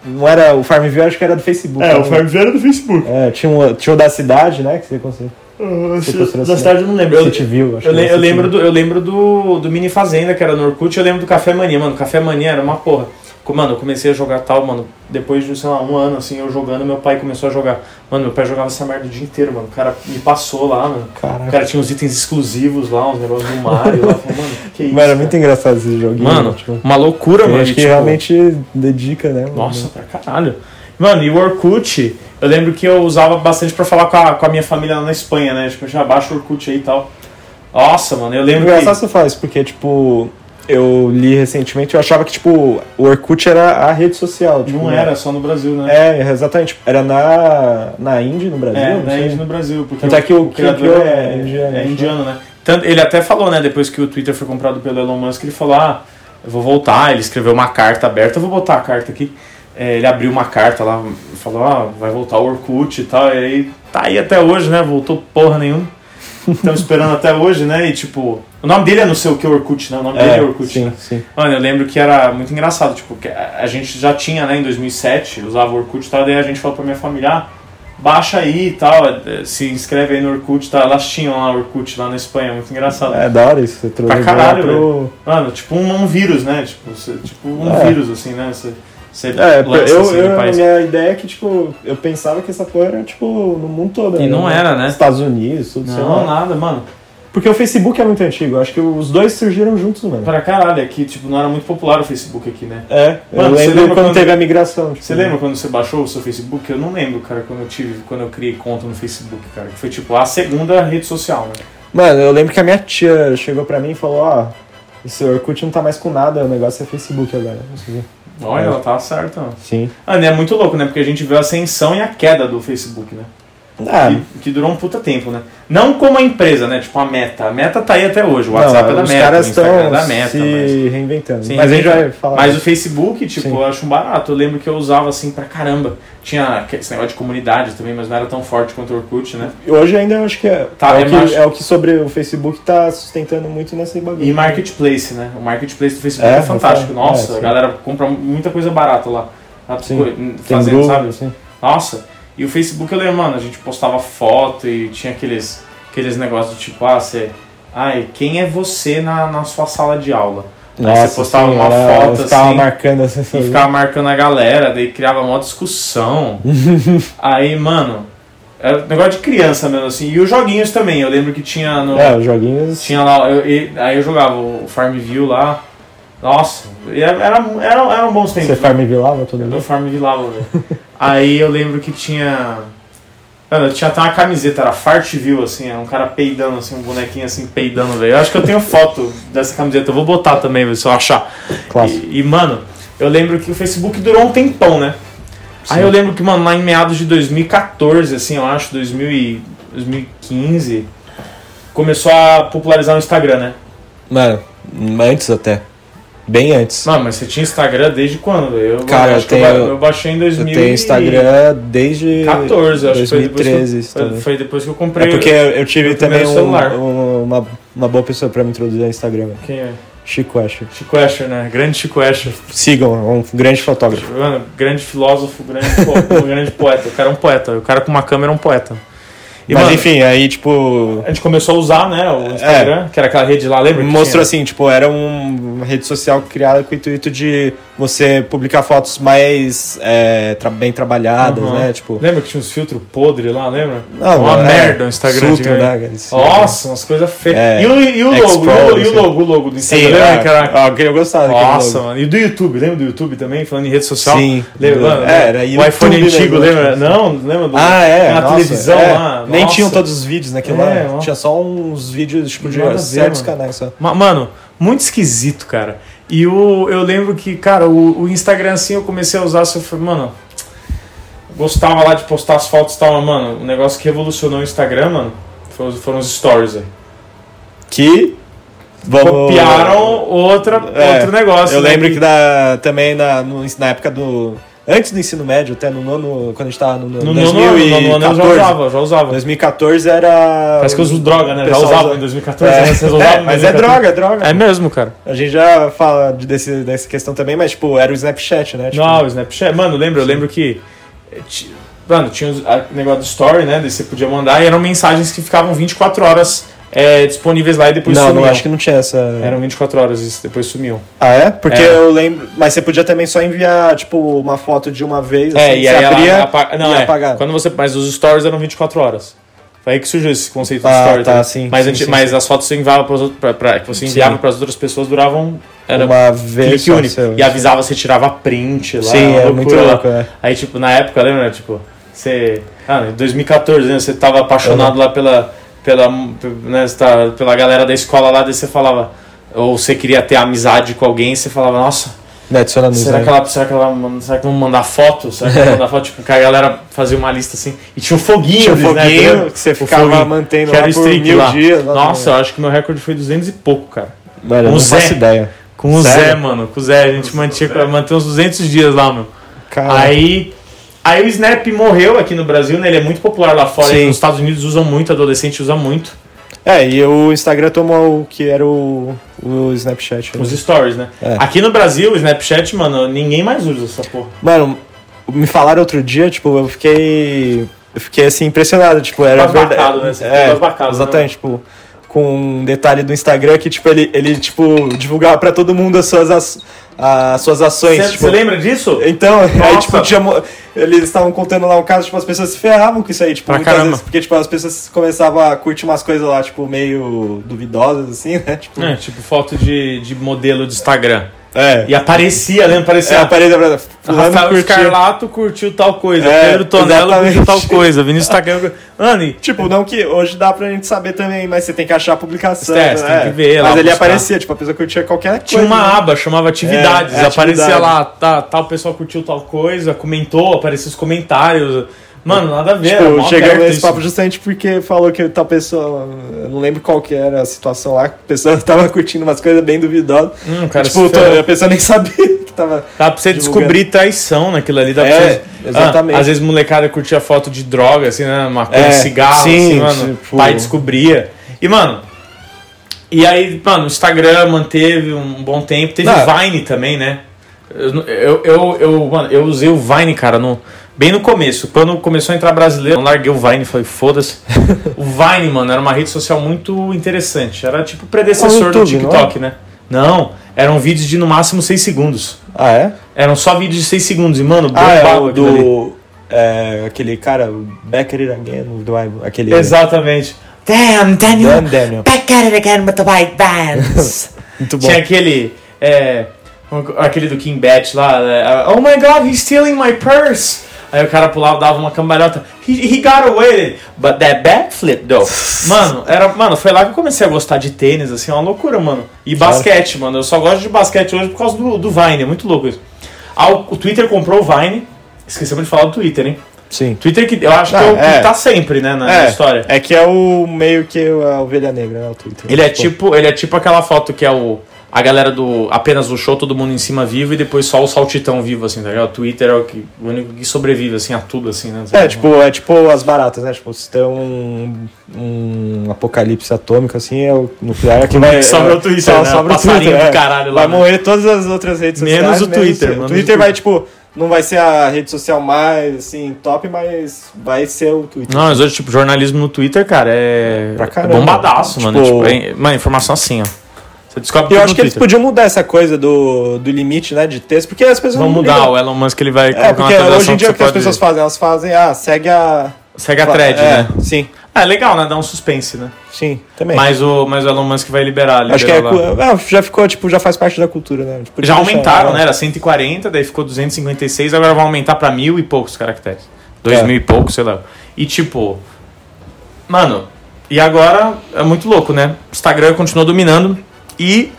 [SPEAKER 2] Não era. O Farmville acho que era do Facebook.
[SPEAKER 1] É,
[SPEAKER 2] né?
[SPEAKER 1] o Farmville era do Facebook.
[SPEAKER 2] É, tinha, um, tinha o da cidade, né? Que você. Você construiu
[SPEAKER 1] Da cidade eu não lembro. Eu,
[SPEAKER 2] Cityville, acho
[SPEAKER 1] eu,
[SPEAKER 2] que
[SPEAKER 1] eu lembro, do, eu lembro do, do Mini Fazenda, que era no Orkut, eu lembro do Café Mania, mano. Café Mania era uma porra. Mano, eu comecei a jogar tal, mano, depois de, sei lá, um ano, assim, eu jogando, meu pai começou a jogar. Mano, meu pai jogava essa merda o dia inteiro, mano. O cara me passou lá, mano. O
[SPEAKER 2] Caraca.
[SPEAKER 1] cara tinha uns itens exclusivos lá, uns negócios do Mario lá. Falei, mano, que isso?
[SPEAKER 2] Mas era
[SPEAKER 1] cara?
[SPEAKER 2] muito engraçado esse joguinho.
[SPEAKER 1] Mano,
[SPEAKER 2] né? Tipo,
[SPEAKER 1] uma loucura, mano.
[SPEAKER 2] gente
[SPEAKER 1] e,
[SPEAKER 2] que
[SPEAKER 1] tipo,
[SPEAKER 2] realmente dedica, né? mano?
[SPEAKER 1] Nossa, pra caralho. Mano, e o Orkut, eu lembro que eu usava bastante pra falar com a, com a minha família lá na Espanha, né? Tipo, já baixa o Orkut aí e tal. Nossa, mano, eu
[SPEAKER 2] É
[SPEAKER 1] lembro
[SPEAKER 2] engraçado
[SPEAKER 1] que...
[SPEAKER 2] você isso, porque, tipo, eu li recentemente, eu achava que, tipo, o Orkut era a rede social. Tipo,
[SPEAKER 1] Não era só no Brasil, né?
[SPEAKER 2] É, exatamente. Era na, na Índia, no Brasil?
[SPEAKER 1] É, na. Índia no Brasil, porque
[SPEAKER 2] Tanto é que o-
[SPEAKER 1] o criador é,
[SPEAKER 2] é indiano,
[SPEAKER 1] é
[SPEAKER 2] acho.
[SPEAKER 1] indiano, né? Tanto, ele até falou, né, depois que o Twitter foi comprado pelo Elon Musk, ele falou, ah, eu vou voltar, ele escreveu uma carta aberta, eu vou botar a carta aqui. É, ele abriu uma carta lá, falou, ah, vai voltar o Orkut e tal, e aí tá aí até hoje, né, voltou porra nenhuma. Estamos esperando até hoje, né, e tipo, o nome dele é não sei o que Orkut, né, o nome dele é
[SPEAKER 2] É,
[SPEAKER 1] Orkut,
[SPEAKER 2] sim, sim.
[SPEAKER 1] Mano, eu lembro que era muito engraçado, tipo, que a gente já tinha, né, em 2007, usava o Orkut e tal, daí a gente falou pra minha família, ah, baixa aí e tal, eh, se inscreve aí no Orkut e tal. Elas tinham lá Orkut lá na Espanha, muito engraçado.
[SPEAKER 2] É da hora isso, você trouxe
[SPEAKER 1] Pra caralho,
[SPEAKER 2] pro...
[SPEAKER 1] Mano, tipo um, um vírus, né, tipo, você- tipo um
[SPEAKER 2] É.
[SPEAKER 1] vírus, assim, né, você, você
[SPEAKER 2] É,
[SPEAKER 1] lança,
[SPEAKER 2] eu,
[SPEAKER 1] assim,
[SPEAKER 2] eu, a
[SPEAKER 1] país.
[SPEAKER 2] minha ideia é que, tipo, eu pensava que essa porra era, tipo, no mundo todo.
[SPEAKER 1] E
[SPEAKER 2] né?
[SPEAKER 1] não era, né?
[SPEAKER 2] Estados Unidos, tudo,
[SPEAKER 1] Não, nada, mano.
[SPEAKER 2] Porque o Facebook é muito antigo, acho que os dois surgiram juntos, mano.
[SPEAKER 1] Pra caralho, aqui, tipo, não era muito popular o Facebook aqui, né?
[SPEAKER 2] É,
[SPEAKER 1] Mano,
[SPEAKER 2] eu
[SPEAKER 1] você
[SPEAKER 2] lembro
[SPEAKER 1] lembra
[SPEAKER 2] quando,
[SPEAKER 1] quando-
[SPEAKER 2] teve a migração. Tipo,
[SPEAKER 1] Você lembra quando você baixou o seu Facebook? Eu não lembro, cara, quando eu tive, quando eu criei conta no Facebook, cara. Que foi tipo a segunda rede social, né?
[SPEAKER 2] Mano, eu lembro que a minha tia chegou pra mim e falou, ó, esse Orkut não tá mais com nada, o negócio é Facebook agora.
[SPEAKER 1] Olha,
[SPEAKER 2] É.
[SPEAKER 1] ela tava certa.
[SPEAKER 2] Sim.
[SPEAKER 1] Ah, né, é muito louco, né? Porque a gente viu a ascensão e a queda do Facebook, né?
[SPEAKER 2] Ah,
[SPEAKER 1] que, que durou um puta tempo, né? Não como a empresa, né? Tipo a meta. A meta tá aí até hoje. O WhatsApp
[SPEAKER 2] não,
[SPEAKER 1] é da
[SPEAKER 2] os
[SPEAKER 1] meta,
[SPEAKER 2] caras
[SPEAKER 1] o Instagram é
[SPEAKER 2] estão
[SPEAKER 1] da meta.
[SPEAKER 2] se
[SPEAKER 1] mas...
[SPEAKER 2] reinventando.
[SPEAKER 1] Sim,
[SPEAKER 2] mas a gente vai falar.
[SPEAKER 1] Mas o Facebook, tipo,
[SPEAKER 2] Sim.
[SPEAKER 1] eu acho um barato. Eu lembro que eu usava assim pra caramba. Tinha esse negócio de comunidade também, mas não era tão forte quanto o Orkut, né?
[SPEAKER 2] Hoje ainda eu acho que é,
[SPEAKER 1] Tá,
[SPEAKER 2] é, o que,
[SPEAKER 1] acho-
[SPEAKER 2] é o que sobre o Facebook tá sustentando muito nesse bagulho.
[SPEAKER 1] E marketplace, né? O marketplace do Facebook
[SPEAKER 2] É,
[SPEAKER 1] é, fantástico.
[SPEAKER 2] eu falo-
[SPEAKER 1] Nossa,
[SPEAKER 2] é,
[SPEAKER 1] a galera compra muita coisa barata lá. Lá
[SPEAKER 2] Sim.
[SPEAKER 1] fazendo,
[SPEAKER 2] grupo,
[SPEAKER 1] sabe?
[SPEAKER 2] assim.
[SPEAKER 1] Nossa, e o Facebook eu lembro, mano, a gente postava foto e tinha aqueles, aqueles negócios do tipo, ah, você. Ai, quem é você na, na sua sala de aula? Aí
[SPEAKER 2] Nossa,
[SPEAKER 1] você postava
[SPEAKER 2] sim,
[SPEAKER 1] uma
[SPEAKER 2] era-
[SPEAKER 1] foto
[SPEAKER 2] eu ficava
[SPEAKER 1] assim.
[SPEAKER 2] marcando assim.
[SPEAKER 1] E ficava marcando a galera, daí criava uma discussão. Aí, mano, era um negócio de criança mesmo, assim. E os joguinhos também, eu lembro que tinha no.
[SPEAKER 2] É, os joguinhos.
[SPEAKER 1] Tinha lá, eu- e- aí eu jogava o Farmville lá. Nossa, e era, era, era, eram bons tempos.
[SPEAKER 2] Você
[SPEAKER 1] né?
[SPEAKER 2] farmvilava todo
[SPEAKER 1] Eu
[SPEAKER 2] mundo?
[SPEAKER 1] Farmville lá, velho. Aí eu lembro que tinha. Mano, tinha até uma camiseta, era Fartville, assim, era um cara peidando, assim, um bonequinho assim, peidando, velho. Eu acho que eu tenho foto dessa camiseta, eu vou botar também, velho, se eu achar.
[SPEAKER 2] Clássico.
[SPEAKER 1] E, e, mano, eu lembro que o Facebook durou um tempão, né? Aí
[SPEAKER 2] Sim.
[SPEAKER 1] eu lembro que, mano, lá em meados de 2014, assim, eu acho, 2000 e 2015, começou a popularizar o Instagram, né?
[SPEAKER 2] Mano, antes até. Bem antes.
[SPEAKER 1] Não, mas você tinha Instagram desde quando? Eu,
[SPEAKER 2] Cara,
[SPEAKER 1] acho
[SPEAKER 2] eu
[SPEAKER 1] que eu,
[SPEAKER 2] tenho-
[SPEAKER 1] eu baixei em
[SPEAKER 2] Eu
[SPEAKER 1] 2014.
[SPEAKER 2] tenho Instagram desde
[SPEAKER 1] 14, acho que foi depois,
[SPEAKER 2] 2013.
[SPEAKER 1] que eu, foi, depois que eu
[SPEAKER 2] É
[SPEAKER 1] comprei.
[SPEAKER 2] porque eu tive também um- um- uma, uma boa pessoa pra me introduzir no Instagram.
[SPEAKER 1] Quem é?
[SPEAKER 2] Chico Asher.
[SPEAKER 1] Chico Escher, né? Grande Chico Escher.
[SPEAKER 2] Sigam, é um grande fotógrafo.
[SPEAKER 1] Mano, grande filósofo, grande, grande poeta. O cara é um poeta. O cara com uma câmera é um poeta. E,
[SPEAKER 2] Mas
[SPEAKER 1] mano,
[SPEAKER 2] enfim, aí tipo.
[SPEAKER 1] A gente começou a usar, né, o Instagram, que era aquela rede lá, lembra?
[SPEAKER 2] Mostrou assim, tipo, era um- uma rede social criada com o intuito de você publicar fotos mais é, tra- bem trabalhadas,
[SPEAKER 1] Uhum.
[SPEAKER 2] né? Tipo.
[SPEAKER 1] Lembra que tinha uns filtros podres lá, lembra?
[SPEAKER 2] Não,
[SPEAKER 1] uma
[SPEAKER 2] é,
[SPEAKER 1] merda o Instagram. Antigamente.
[SPEAKER 2] né?
[SPEAKER 1] Nossa, umas coisas feias.
[SPEAKER 2] É,
[SPEAKER 1] e, o, e o logo, e o,
[SPEAKER 2] X-Pro,
[SPEAKER 1] e o
[SPEAKER 2] assim.
[SPEAKER 1] logo, o logo do
[SPEAKER 2] Sim,
[SPEAKER 1] Instagram,
[SPEAKER 2] é,
[SPEAKER 1] lembra que era...
[SPEAKER 2] ah, eu gostava daquele
[SPEAKER 1] Nossa,
[SPEAKER 2] logo.
[SPEAKER 1] mano. E do YouTube, lembra do YouTube também? Falando em rede social?
[SPEAKER 2] Sim.
[SPEAKER 1] Lembra, mano,
[SPEAKER 2] É, era
[SPEAKER 1] o iPhone antigo, lembra? Não, lembra do...
[SPEAKER 2] Ah, é.
[SPEAKER 1] Na televisão
[SPEAKER 2] é.
[SPEAKER 1] lá.
[SPEAKER 2] Nem tinham todos os vídeos naquilo
[SPEAKER 1] É,
[SPEAKER 2] lá. Tinha só uns vídeos tipo, de certos canais só.
[SPEAKER 1] Ma- Mano, muito esquisito, cara. E o, eu lembro que, cara, o, o Instagram assim eu comecei a usar, assim, eu falei, mano, gostava lá de postar as fotos e tal, mas, mano, o negócio que revolucionou o Instagram, mano, foram, foram os stories aí.
[SPEAKER 2] Que. vamos-
[SPEAKER 1] Copiaram outra,
[SPEAKER 2] É,
[SPEAKER 1] outro negócio.
[SPEAKER 2] Eu
[SPEAKER 1] né,
[SPEAKER 2] lembro que da, também na, no- na época do. Antes do ensino médio, até no nono, quando a gente tava no,
[SPEAKER 1] No nono ano,
[SPEAKER 2] 2014.
[SPEAKER 1] no nono ano eu já usava, já usava.
[SPEAKER 2] 2014 era.
[SPEAKER 1] Parece que eu uso droga, né? Já usava
[SPEAKER 2] usa-
[SPEAKER 1] em 2014,
[SPEAKER 2] É,
[SPEAKER 1] né? Vocês usavam
[SPEAKER 2] é, mas é
[SPEAKER 1] 2014.
[SPEAKER 2] droga, é droga.
[SPEAKER 1] É mesmo, cara.
[SPEAKER 2] A gente já fala de, desse, dessa questão também, mas, tipo, era o Snapchat, né? Tipo,
[SPEAKER 1] Não, o Snapchat. Mano, lembra? Eu lembro que. Mano, tinha o negócio do story, né? Daí você podia mandar e eram mensagens que ficavam 24 horas eh, disponíveis lá e depois
[SPEAKER 2] não,
[SPEAKER 1] sumiam.
[SPEAKER 2] não, acho que não tinha essa.
[SPEAKER 1] Eram 24 horas e depois sumiam.
[SPEAKER 2] Ah, é? Porque
[SPEAKER 1] É.
[SPEAKER 2] eu lembro. Mas você podia também só enviar, tipo, uma foto de uma vez.
[SPEAKER 1] É,
[SPEAKER 2] assim,
[SPEAKER 1] e aí
[SPEAKER 2] abria
[SPEAKER 1] ela Não, é.
[SPEAKER 2] apagava.
[SPEAKER 1] Quando você... Mas os stories eram 24 horas. Foi aí que surgiu esse conceito de
[SPEAKER 2] Ah,
[SPEAKER 1] story.
[SPEAKER 2] tá,
[SPEAKER 1] né?
[SPEAKER 2] sim,
[SPEAKER 1] Mas,
[SPEAKER 2] sim, sim,
[SPEAKER 1] mas
[SPEAKER 2] sim.
[SPEAKER 1] as fotos que você enviava outras- pra, você enviava para as outras pessoas duravam. Era
[SPEAKER 2] uma vez.
[SPEAKER 1] clique único.
[SPEAKER 2] seu-
[SPEAKER 1] E avisava, você tirava print lá.
[SPEAKER 2] Sim, é muito louco, é.
[SPEAKER 1] Aí, tipo, na época, lembra? Tipo, você. Ah, em 2014, né? Você tava apaixonado lá pela. Pela, né, tá- pela galera da escola lá, daí você falava. Ou você queria ter amizade com alguém, você falava, nossa,
[SPEAKER 2] Né,
[SPEAKER 1] será que, ela, será, que ela, será que vão mandar foto? Será que vão mandar foto? Tipo, que a galera fazia uma lista assim. E tinha um foguinho,
[SPEAKER 2] Tinha um
[SPEAKER 1] né,
[SPEAKER 2] foguinho
[SPEAKER 1] entendeu?
[SPEAKER 2] que você
[SPEAKER 1] O
[SPEAKER 2] ficava
[SPEAKER 1] foguinho,
[SPEAKER 2] mantendo
[SPEAKER 1] que era
[SPEAKER 2] lá
[SPEAKER 1] o
[SPEAKER 2] por mil
[SPEAKER 1] lá.
[SPEAKER 2] dias.
[SPEAKER 1] Nossa, eu acho que meu recorde foi 200 e pouco, cara. Um
[SPEAKER 2] não
[SPEAKER 1] Zé.
[SPEAKER 2] faço ideia.
[SPEAKER 1] Com o
[SPEAKER 2] Sério?
[SPEAKER 1] Zé, mano. Com o Zé, a gente mantinha, manteve uns 200 dias lá, meu.
[SPEAKER 2] Cara,
[SPEAKER 1] Aí, aí o Snap morreu aqui no Brasil, né? Ele é muito popular lá fora.
[SPEAKER 2] Sim.
[SPEAKER 1] Nos Estados Unidos usam muito, adolescente usa muito.
[SPEAKER 2] É, e o Instagram tomou o que era o, o Snapchat. né?
[SPEAKER 1] Os stories, né?
[SPEAKER 2] É.
[SPEAKER 1] Aqui no Brasil, o Snapchat, mano, ninguém mais usa essa porra.
[SPEAKER 2] Mano, me falaram outro dia, tipo, eu fiquei. Eu fiquei assim impressionado, tipo, era verdade.
[SPEAKER 1] né? Você
[SPEAKER 2] É,
[SPEAKER 1] embasbacado, né?
[SPEAKER 2] exatamente, tipo, com um detalhe do Instagram que, tipo, ele, ele tipo, divulgava pra todo mundo as suas, as, as suas ações.
[SPEAKER 1] Você
[SPEAKER 2] tipo,
[SPEAKER 1] lembra disso?
[SPEAKER 2] Então, aí,
[SPEAKER 1] Nossa.
[SPEAKER 2] tipo, tinha, eles estavam contando lá um caso, tipo, as pessoas se ferravam com isso aí, tipo, muitas
[SPEAKER 1] caramba.
[SPEAKER 2] vezes, porque, tipo, as pessoas começavam a curtir umas coisas lá, tipo, meio duvidosas, assim, né, tipo,
[SPEAKER 1] É, tipo foto de, de modelo de Instagram.
[SPEAKER 2] É,
[SPEAKER 1] E aparecia, lembra?
[SPEAKER 2] é,
[SPEAKER 1] Aparecia.
[SPEAKER 2] a parede da fulano
[SPEAKER 1] Rafael
[SPEAKER 2] curtiu.
[SPEAKER 1] Escarlato curtiu tal coisa,
[SPEAKER 2] É,
[SPEAKER 1] Pedro Tonello curtiu tal coisa, Vinícius Takayama. Mano, e
[SPEAKER 2] Tipo, não que hoje dá pra gente saber também, mas você tem que achar a publicação.
[SPEAKER 1] É, você
[SPEAKER 2] né?
[SPEAKER 1] tem que ver lá,
[SPEAKER 2] Mas ele
[SPEAKER 1] buscar.
[SPEAKER 2] aparecia, tipo, a pessoa curtia qualquer coisa.
[SPEAKER 1] tinha uma
[SPEAKER 2] né?
[SPEAKER 1] aba, chamava atividades.
[SPEAKER 2] É, é
[SPEAKER 1] aparecia
[SPEAKER 2] atividade.
[SPEAKER 1] lá, tá, tal pessoal curtiu tal coisa, comentou, aparecia os comentários. Mano, nada a ver.
[SPEAKER 2] Tipo,
[SPEAKER 1] mó
[SPEAKER 2] chegamos nesse
[SPEAKER 1] isso.
[SPEAKER 2] papo justamente porque falou que tal pessoa. Eu não lembro qual que era a situação lá, a pessoa tava curtindo umas coisas bem duvidosas.
[SPEAKER 1] Hum, cara,
[SPEAKER 2] tipo,
[SPEAKER 1] ferrou.
[SPEAKER 2] a pessoa nem sabia que tava.
[SPEAKER 1] Dá pra você
[SPEAKER 2] divulgando.
[SPEAKER 1] descobrir traição naquilo ali. Dá
[SPEAKER 2] É,
[SPEAKER 1] você...
[SPEAKER 2] exatamente.
[SPEAKER 1] Ah, às vezes molecada curtia foto de droga, assim, né? Maconha,
[SPEAKER 2] É,
[SPEAKER 1] cigarro,
[SPEAKER 2] sim,
[SPEAKER 1] assim, mano.
[SPEAKER 2] tipo-
[SPEAKER 1] Pai descobria. E, mano... E aí, mano, o Instagram manteve um bom tempo. Teve
[SPEAKER 2] Não.
[SPEAKER 1] Vine também, né? Eu, eu, eu, eu, mano, eu usei o Vine, cara, no, bem no começo. Quando começou a entrar brasileiro, eu larguei o Vine e falei, foda-se. o Vine, mano, era uma rede social muito interessante. Era tipo o predecessor
[SPEAKER 2] o
[SPEAKER 1] do
[SPEAKER 2] YouTube, não é?
[SPEAKER 1] TikTok, né? Não, eram vídeos de no máximo 6 segundos.
[SPEAKER 2] Ah, é?
[SPEAKER 1] Eram só vídeos de 6 segundos. E, mano,
[SPEAKER 2] Ah, é o do. É, aquele cara, o Back at It Again, do aquele.
[SPEAKER 1] Exatamente. Damn, Daniel.
[SPEAKER 2] Dan Daniel.
[SPEAKER 1] Back at it again with the white bands.
[SPEAKER 2] Muito bom.
[SPEAKER 1] Tinha aquele. É, aquele do King Bat lá. é, oh my god, he's stealing my purse. Aí o cara pulava, dava uma cambalhota. He, he got away, but that backflip though. Mano, era, mano, foi lá que eu comecei a gostar de tênis, assim, é uma loucura, mano. E
[SPEAKER 2] Claro.
[SPEAKER 1] basquete, mano. Eu só gosto de basquete hoje por causa do, do Vine, é muito louco isso. Ah, o, o Twitter comprou o Vine. Esquecemos de falar do Twitter, hein?
[SPEAKER 2] Sim.
[SPEAKER 1] Twitter que eu acho
[SPEAKER 2] Ah,
[SPEAKER 1] que é o
[SPEAKER 2] é.
[SPEAKER 1] que tá sempre, né, na, na
[SPEAKER 2] É,
[SPEAKER 1] história.
[SPEAKER 2] é que é o meio que a ovelha negra, né? O Twitter.
[SPEAKER 1] Ele é tipo, ele é tipo aquela foto que é o a galera do apenas o show, todo mundo em cima vivo e depois só o saltitão vivo assim, tá ligado? O Twitter é o, que, o único que sobrevive assim a tudo assim, né?
[SPEAKER 2] É, tipo, é tipo as baratas, né? Tipo, se tem um, um apocalipse atômico, assim, é o nuclear que vai.
[SPEAKER 1] Sobra
[SPEAKER 2] é,
[SPEAKER 1] o Twitter,
[SPEAKER 2] só
[SPEAKER 1] né?
[SPEAKER 2] sobra o Twitter,
[SPEAKER 1] do
[SPEAKER 2] é.
[SPEAKER 1] caralho lá,
[SPEAKER 2] Vai
[SPEAKER 1] né?
[SPEAKER 2] morrer todas as outras redes
[SPEAKER 1] Menos
[SPEAKER 2] sociais.
[SPEAKER 1] o Twitter,
[SPEAKER 2] O
[SPEAKER 1] menos
[SPEAKER 2] Twitter
[SPEAKER 1] o Twitter.
[SPEAKER 2] vai, tipo, não vai ser a rede social mais, assim, top, mas vai ser o Twitter.
[SPEAKER 1] Não, mas hoje, tipo, jornalismo no Twitter, cara, é.
[SPEAKER 2] Pra
[SPEAKER 1] é bombadaço, mano.
[SPEAKER 2] Tipo-
[SPEAKER 1] Tipo, é, mano, informação assim, ó. Você descobre
[SPEAKER 2] eu acho que eles
[SPEAKER 1] Twitter.
[SPEAKER 2] podiam mudar essa coisa do, do limite, né, de texto, porque as pessoas
[SPEAKER 1] Vão mudar,
[SPEAKER 2] ligam.
[SPEAKER 1] o Elon Musk ele vai
[SPEAKER 2] É,
[SPEAKER 1] colocar
[SPEAKER 2] porque hoje em dia o que as pessoas fazem? Elas fazem, ah, segue a...
[SPEAKER 1] Segue a thread,
[SPEAKER 2] é,
[SPEAKER 1] né?
[SPEAKER 2] Sim,
[SPEAKER 1] É legal, né? Dá um suspense, né?
[SPEAKER 2] sim, também.
[SPEAKER 1] Mas o, mas o Elon Musk vai liberar,
[SPEAKER 2] Acho que é, é, já ficou, tipo, já faz parte da cultura, né? Tipo,
[SPEAKER 1] Já aumentaram, né? Era 140, daí ficou 256, agora vão aumentar pra mil e poucos caracteres. Dois
[SPEAKER 2] É.
[SPEAKER 1] mil e poucos, sei lá. E tipo. Mano, e agora é muito louco, né? O Instagram continuou dominando. E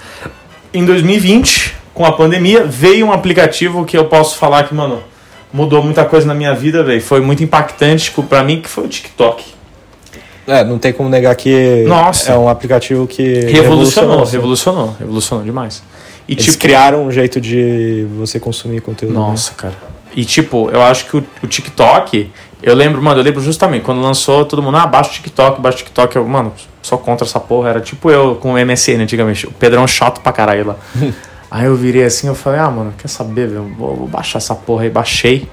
[SPEAKER 1] em 2020, com a pandemia, veio um aplicativo que eu posso falar que, mano, mudou muita coisa na minha vida, velho. Foi muito impactante pra mim, que foi o TikTok.
[SPEAKER 2] É, não tem como negar que
[SPEAKER 1] Nossa.
[SPEAKER 2] é um aplicativo que
[SPEAKER 1] Revolucionou,
[SPEAKER 2] assim.
[SPEAKER 1] revolucionou, revolucionou demais. E
[SPEAKER 2] Eles
[SPEAKER 1] tipo,
[SPEAKER 2] criaram um jeito de você consumir conteúdo. né?
[SPEAKER 1] Nossa, cara. E tipo, eu acho que o, o TikTok, eu lembro, mano, eu lembro justamente, quando lançou, todo mundo, ah, baixa o TikTok, baixa o TikTok. Eu, mano, sou contra essa porra. Era tipo eu com o MSN antigamente, o Pedrão chato pra caralho lá. aí eu virei assim, eu falei, ah, mano, quer saber, velho? Vou, vou baixar essa porra aí. Baixei.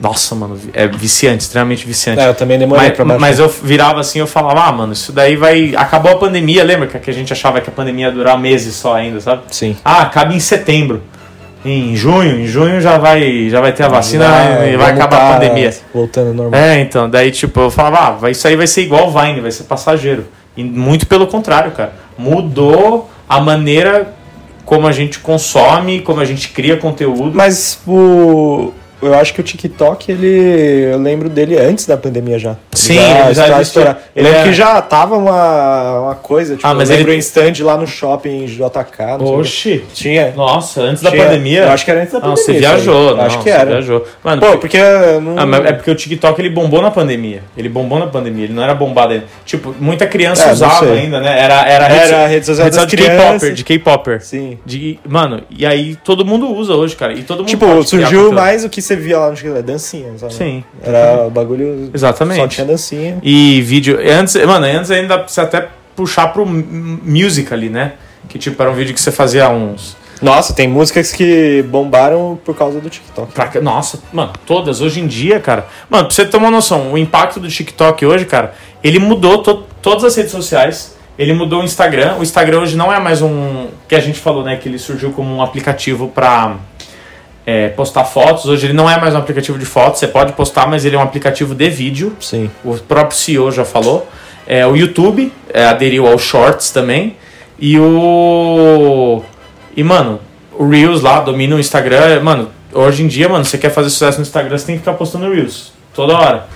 [SPEAKER 1] Nossa, mano, é viciante, extremamente viciante.
[SPEAKER 2] É, eu também demorei
[SPEAKER 1] Mas,
[SPEAKER 2] pra baixar.
[SPEAKER 1] mas eu virava assim, eu falava, ah, mano, isso daí vai. Acabou a pandemia, lembra que a gente achava que a pandemia ia durar meses só ainda, sabe?
[SPEAKER 2] Sim.
[SPEAKER 1] Ah, acaba em setembro. Em junho, em junho já vai, já vai ter a vacina e vai acabar a
[SPEAKER 2] tá
[SPEAKER 1] pandemia.
[SPEAKER 2] Voltando ao normal.
[SPEAKER 1] É, então, daí tipo, eu falava, ah, vai, isso aí vai ser igual o Vine, vai ser passageiro. E muito pelo contrário, cara. Mudou a maneira como a gente consome, como a gente cria conteúdo.
[SPEAKER 2] Mas o. Eu acho que o TikTok, ele. Eu lembro dele antes da pandemia já.
[SPEAKER 1] Sim,
[SPEAKER 2] já,
[SPEAKER 1] ele já
[SPEAKER 2] estourado. Eu
[SPEAKER 1] Ele
[SPEAKER 2] lembro
[SPEAKER 1] é-
[SPEAKER 2] que já tava uma, uma coisa, tipo,
[SPEAKER 1] Ah, mas
[SPEAKER 2] eu lembro
[SPEAKER 1] ele-
[SPEAKER 2] em stand lá no shopping JK.
[SPEAKER 1] Oxi!
[SPEAKER 2] Tinha.
[SPEAKER 1] Nossa, antes da
[SPEAKER 2] Tinha-
[SPEAKER 1] pandemia.
[SPEAKER 2] Eu acho que era antes da
[SPEAKER 1] Não,
[SPEAKER 2] pandemia.
[SPEAKER 1] você viajou, não,
[SPEAKER 2] acho que era.
[SPEAKER 1] viajou. Mano,
[SPEAKER 2] Pô,
[SPEAKER 1] porque-
[SPEAKER 2] Não...
[SPEAKER 1] Ah, é porque o TikTok ele bombou na pandemia. Ele bombou na pandemia, ele não era bombado ainda. Tipo, muita criança
[SPEAKER 2] É,
[SPEAKER 1] usava ainda, né? Era, era,
[SPEAKER 2] Era a rede social
[SPEAKER 1] rede
[SPEAKER 2] das
[SPEAKER 1] de. K-Popper, de K-Popper.
[SPEAKER 2] Sim.
[SPEAKER 1] De, mano, e aí todo mundo usa hoje, cara. E todo mundo
[SPEAKER 2] Tipo, surgiu mais o que você via lá no TikTok, dancinha, sabe?
[SPEAKER 1] Sim.
[SPEAKER 2] Era o bagulho.
[SPEAKER 1] Exatamente.
[SPEAKER 2] Só tinha dancinha.
[SPEAKER 1] E vídeo. Antes, mano, antes ainda você até puxar pro m- music ali, né? Que tipo, era um vídeo que você fazia uns.
[SPEAKER 2] Nossa, tem músicas que bombaram por causa do TikTok.
[SPEAKER 1] pra- Nossa, mano, todas. Hoje em dia, cara. Mano, pra você ter uma noção, o impacto do TikTok hoje, cara, ele mudou to- todas as redes sociais. Ele mudou o Instagram. O Instagram hoje não é mais um. Que a gente falou, né? Que ele surgiu como um aplicativo pra é, postar fotos. Hoje ele não é mais um aplicativo de fotos. Você pode postar, mas ele é um aplicativo de vídeo.
[SPEAKER 2] Sim.
[SPEAKER 1] O próprio CEO já falou. É, o YouTube é, aderiu ao Shorts também. E o. E, mano, o Reels lá domina o Instagram. Mano, hoje em dia, mano, você quer fazer sucesso no Instagram, você tem que ficar postando Reels toda hora.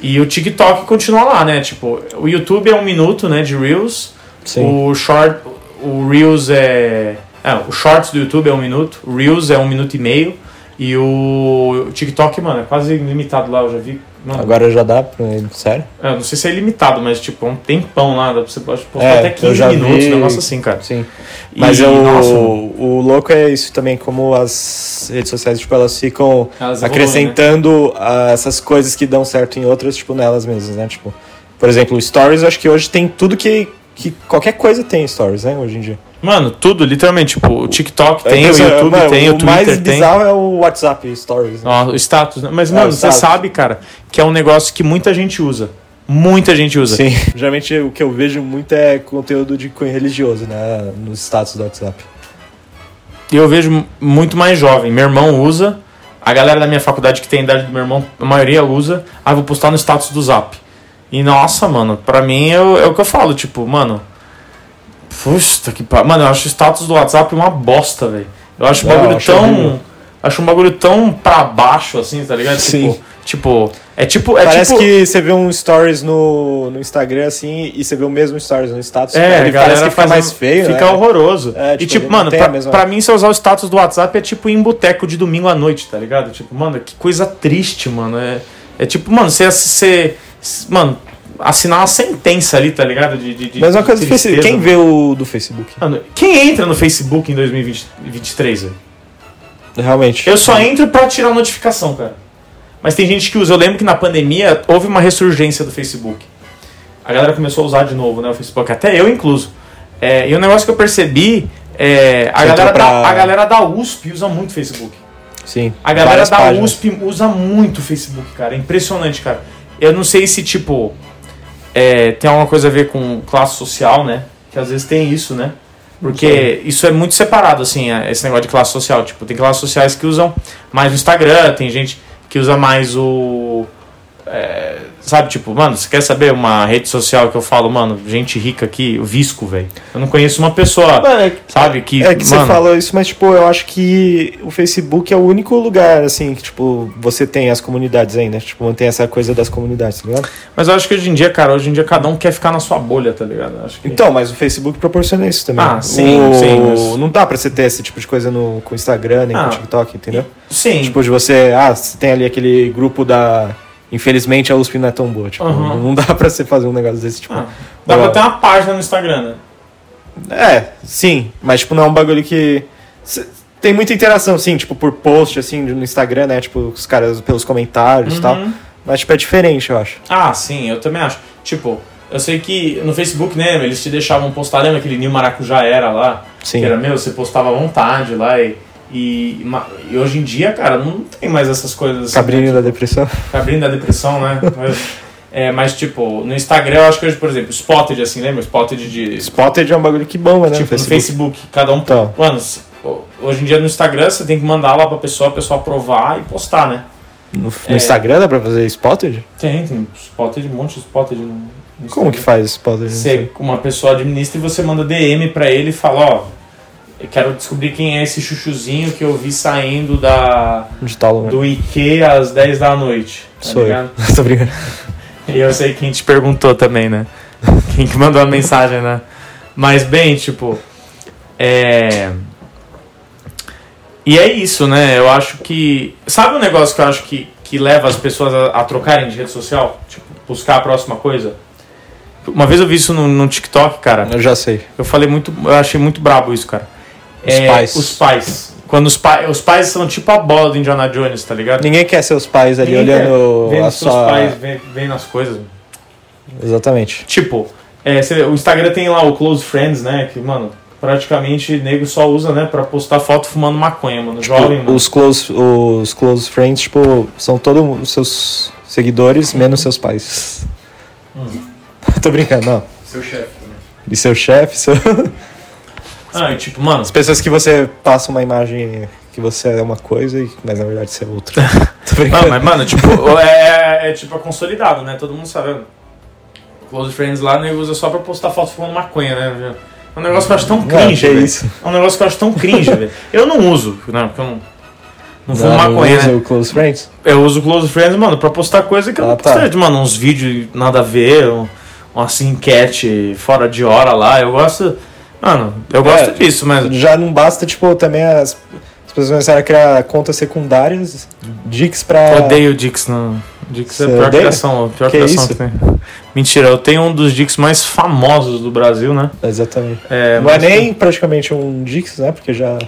[SPEAKER 1] E o TikTok continua lá, né? Tipo, o YouTube é um minuto, né, de Reels.
[SPEAKER 2] Sim.
[SPEAKER 1] O Short. O Reels é. É, o Shorts do YouTube é um minuto. O Reels é um minuto e meio. E o TikTok, mano, é quase ilimitado lá, eu já vi. Mano,
[SPEAKER 2] Agora já dá pra ele, sério?
[SPEAKER 1] é, não sei se é ilimitado, mas tipo, é um tempão lá, dá pra você pode postar
[SPEAKER 2] É,
[SPEAKER 1] até
[SPEAKER 2] eu
[SPEAKER 1] 15
[SPEAKER 2] já
[SPEAKER 1] minutos,
[SPEAKER 2] vi-
[SPEAKER 1] um negócio assim, cara.
[SPEAKER 2] Sim.
[SPEAKER 1] E,
[SPEAKER 2] Mas é o,
[SPEAKER 1] nossa,
[SPEAKER 2] o louco é isso também, como as redes sociais, tipo, elas ficam
[SPEAKER 1] elas né?
[SPEAKER 2] acrescentando ah, essas coisas que dão certo em outras, tipo, nelas mesmas, né? Tipo, por exemplo, o Stories, eu acho que hoje tem tudo que, que qualquer coisa tem Stories, né? Hoje em dia.
[SPEAKER 1] Mano, tudo, literalmente, tipo, o TikTok tem,
[SPEAKER 2] Então,
[SPEAKER 1] o YouTube
[SPEAKER 2] mano,
[SPEAKER 1] tem, o,
[SPEAKER 2] o mais
[SPEAKER 1] Twitter tem.
[SPEAKER 2] bizarro é o WhatsApp Stories. Né?
[SPEAKER 1] Ó, o status, né? Mas,
[SPEAKER 2] É,
[SPEAKER 1] mano,
[SPEAKER 2] o
[SPEAKER 1] você sabe, cara, que é um negócio que muita gente usa. Muita gente usa.
[SPEAKER 2] Sim. Geralmente o que eu vejo muito é conteúdo de cunho religioso, né? Nos status do WhatsApp.
[SPEAKER 1] E eu vejo muito mais jovem. Meu irmão usa, a galera da minha faculdade que tem a idade do meu irmão, a maioria usa. Ah, vou postar no status do Zap. E nossa, mano, pra mim é, o- é o que eu falo, tipo, mano. Puxa que pa... Mano, eu acho o status do WhatsApp uma bosta, velho. Eu acho o bagulho
[SPEAKER 2] eu acho
[SPEAKER 1] tão.
[SPEAKER 2] horrível.
[SPEAKER 1] Acho um bagulho tão pra baixo, assim, tá ligado?
[SPEAKER 2] Sim.
[SPEAKER 1] Tipo, tipo. É tipo. É
[SPEAKER 2] Parece
[SPEAKER 1] tipo...
[SPEAKER 2] que você vê um stories no, no Instagram assim e você vê o mesmo stories no status.
[SPEAKER 1] É, galera
[SPEAKER 2] parece que fica
[SPEAKER 1] faz
[SPEAKER 2] mais feio,
[SPEAKER 1] Fica
[SPEAKER 2] né?
[SPEAKER 1] horroroso.
[SPEAKER 2] É,
[SPEAKER 1] e
[SPEAKER 2] tipo,
[SPEAKER 1] tipo, mano, pra,
[SPEAKER 2] mesma-
[SPEAKER 1] pra mim, você usar o status do WhatsApp é tipo ir em boteco de domingo à noite, tá ligado? Tipo, mano, que coisa triste, mano. É, é tipo, mano, você, você. Mano, assinar uma sentença ali, tá ligado? De, de, de
[SPEAKER 2] Mesma
[SPEAKER 1] de
[SPEAKER 2] coisa do Facebook.
[SPEAKER 1] tristeza,
[SPEAKER 2] Quem
[SPEAKER 1] mano.
[SPEAKER 2] vê o do Facebook?
[SPEAKER 1] Mano, quem entra no Facebook em 2023, velho?
[SPEAKER 2] Realmente.
[SPEAKER 1] Eu só entro pra tirar notificação, cara. Mas tem gente que usa. Eu lembro que na pandemia houve uma ressurgência do Facebook. A galera começou a usar de novo, né? O Facebook, até eu incluso. É, e um negócio que eu percebi é. A galera,
[SPEAKER 2] pra-
[SPEAKER 1] da, a galera da USP usa muito Facebook.
[SPEAKER 2] Sim.
[SPEAKER 1] A galera da
[SPEAKER 2] páginas.
[SPEAKER 1] USP usa muito o Facebook, cara. É impressionante, cara. Eu não sei se, tipo, é, tem alguma coisa a ver com classe social, né? Que às vezes tem isso, né? Porque isso é muito separado, assim, é, esse negócio de classe social. Tipo, tem classes sociais que usam mais o Instagram, tem gente que usa mais o. é, sabe, tipo, mano, você quer saber uma rede social que eu falo, mano, gente rica aqui, o Visco, velho. Eu não conheço uma pessoa,
[SPEAKER 2] Mano, é,
[SPEAKER 1] sabe, que.
[SPEAKER 2] é que
[SPEAKER 1] mano,
[SPEAKER 2] você falou isso, mas tipo, eu acho que o Facebook é o único lugar, assim, que, tipo, você tem as comunidades ainda. Tipo, mantém essa coisa das comunidades, tá ligado?
[SPEAKER 1] Mas eu acho que hoje em dia, cara, hoje em dia cada um quer ficar na sua bolha, tá ligado? Que...
[SPEAKER 2] Então, mas o Facebook proporciona isso também.
[SPEAKER 1] Ah, sim,
[SPEAKER 2] O-
[SPEAKER 1] sim, mas-
[SPEAKER 2] Não dá pra você ter esse tipo de coisa no, com o Instagram, nem
[SPEAKER 1] Ah.
[SPEAKER 2] com o TikTok, entendeu?
[SPEAKER 1] Sim.
[SPEAKER 2] Tipo, de você, ah, você tem ali aquele grupo da. Infelizmente a USP não é tão boa. Tipo,
[SPEAKER 1] Aham.
[SPEAKER 2] não dá pra você fazer um negócio desse, tipo.
[SPEAKER 1] Ah, dá pra ter uma página no Instagram, né?
[SPEAKER 2] É, sim, mas tipo, não é um bagulho que. Tem muita interação, sim, tipo, por post, assim, no Instagram, né? Tipo, os caras pelos comentários e tal.
[SPEAKER 1] Uhum.
[SPEAKER 2] Mas, tipo, é diferente, eu acho.
[SPEAKER 1] Ah, sim, eu também acho. Tipo, eu sei que no Facebook, né, eles te deixavam postar, lembra aquele Nil Maracujá era lá?
[SPEAKER 2] Sim.
[SPEAKER 1] Que era meu, você postava à vontade lá e. E, e hoje em dia, cara, não tem mais essas coisas assim.
[SPEAKER 2] Cabrinho
[SPEAKER 1] né?
[SPEAKER 2] da depressão.
[SPEAKER 1] Cabrinho da depressão, né? é, mas, tipo, no Instagram eu acho que hoje, por exemplo, Spotted, assim, lembra? Spotted de.
[SPEAKER 2] Spotted é um bagulho que bomba, né?
[SPEAKER 1] tipo, no Facebook, cada um.
[SPEAKER 2] Então.
[SPEAKER 1] Mano, hoje em dia no Instagram você tem que mandar lá pra pessoa, a pessoa aprovar e postar, né?
[SPEAKER 2] No, no
[SPEAKER 1] É.
[SPEAKER 2] Instagram dá pra fazer Spotted?
[SPEAKER 1] Tem, tem spotted, um monte de spotted no, no
[SPEAKER 2] Como que faz Spotted?
[SPEAKER 1] Você, uma pessoa administra e você manda DM pra ele e fala, ó, eu quero descobrir quem é esse chuchuzinho que eu vi saindo da,
[SPEAKER 2] tal lugar.
[SPEAKER 1] do IQ às 10 da noite. Tá
[SPEAKER 2] Sou
[SPEAKER 1] ligado?
[SPEAKER 2] eu. Tô brincando.
[SPEAKER 1] E eu sei quem te perguntou também, né? Quem que mandou a mensagem, né? Mas bem, tipo. É. E é isso, né? Eu acho que. Sabe um negócio que eu acho que, que leva as pessoas a, a trocarem de rede social? Tipo, buscar a próxima coisa? Uma vez eu vi isso no, no TikTok, cara.
[SPEAKER 2] Eu já sei.
[SPEAKER 1] Eu falei muito. Eu achei muito brabo isso, cara.
[SPEAKER 2] Os
[SPEAKER 1] É,
[SPEAKER 2] pais.
[SPEAKER 1] Os pais. Quando os, pa os pais são tipo a bola do Indiana Jones, tá ligado?
[SPEAKER 2] Ninguém quer seus pais ali
[SPEAKER 1] Ninguém quer.
[SPEAKER 2] olhando
[SPEAKER 1] Vendo
[SPEAKER 2] a
[SPEAKER 1] os seus
[SPEAKER 2] sua.
[SPEAKER 1] pais, vendo, vendo as coisas.
[SPEAKER 2] Exatamente.
[SPEAKER 1] Tipo, é, o Instagram tem lá o Close Friends, né? Que, mano, praticamente nego só usa, né? Pra postar foto fumando maconha, mano. Jovem, mano.
[SPEAKER 2] Os close, os close friends, tipo, são todos os seus seguidores, menos seus pais.
[SPEAKER 1] Hum.
[SPEAKER 2] Tô brincando, não.
[SPEAKER 1] Seu chefe também.
[SPEAKER 2] E seu chefe, seu...
[SPEAKER 1] Ah, tipo, mano.
[SPEAKER 2] as pessoas que você passa uma imagem que você é uma coisa, mas na verdade você é outra.
[SPEAKER 1] Não, mas, mano, tipo, é, é tipo é consolidado, né? Todo mundo sabe. Close Friends lá, nego usa só pra postar foto fumando maconha, né? É um negócio que eu acho tão
[SPEAKER 2] Não,
[SPEAKER 1] cringe, velho.
[SPEAKER 2] isso.
[SPEAKER 1] É um negócio que eu acho tão cringe, velho. Eu não uso, né? Porque eu não. Não fumo
[SPEAKER 2] Não,
[SPEAKER 1] maconha,
[SPEAKER 2] usa
[SPEAKER 1] né?
[SPEAKER 2] o close friends?
[SPEAKER 1] Eu uso Close Friends, mano, pra postar coisa que eu
[SPEAKER 2] Ah,
[SPEAKER 1] não
[SPEAKER 2] tá.
[SPEAKER 1] gostaria de, mano, uns vídeos nada a ver, um, uma assim, enquete fora de hora lá. Eu gosto. Mano, eu gosto
[SPEAKER 2] É.
[SPEAKER 1] disso, mas.
[SPEAKER 2] Já não basta, tipo, também as... as pessoas começaram a criar contas secundárias, Dix pra.
[SPEAKER 1] Odeio Dix, não. Dix é a pior
[SPEAKER 2] odeia?
[SPEAKER 1] criação, a pior
[SPEAKER 2] Que
[SPEAKER 1] criação
[SPEAKER 2] isso?
[SPEAKER 1] que tem. Mentira, eu tenho um dos Dix mais famosos do Brasil, né?
[SPEAKER 2] Exatamente.
[SPEAKER 1] É,
[SPEAKER 2] não é nem praticamente um Dix, né? Porque já.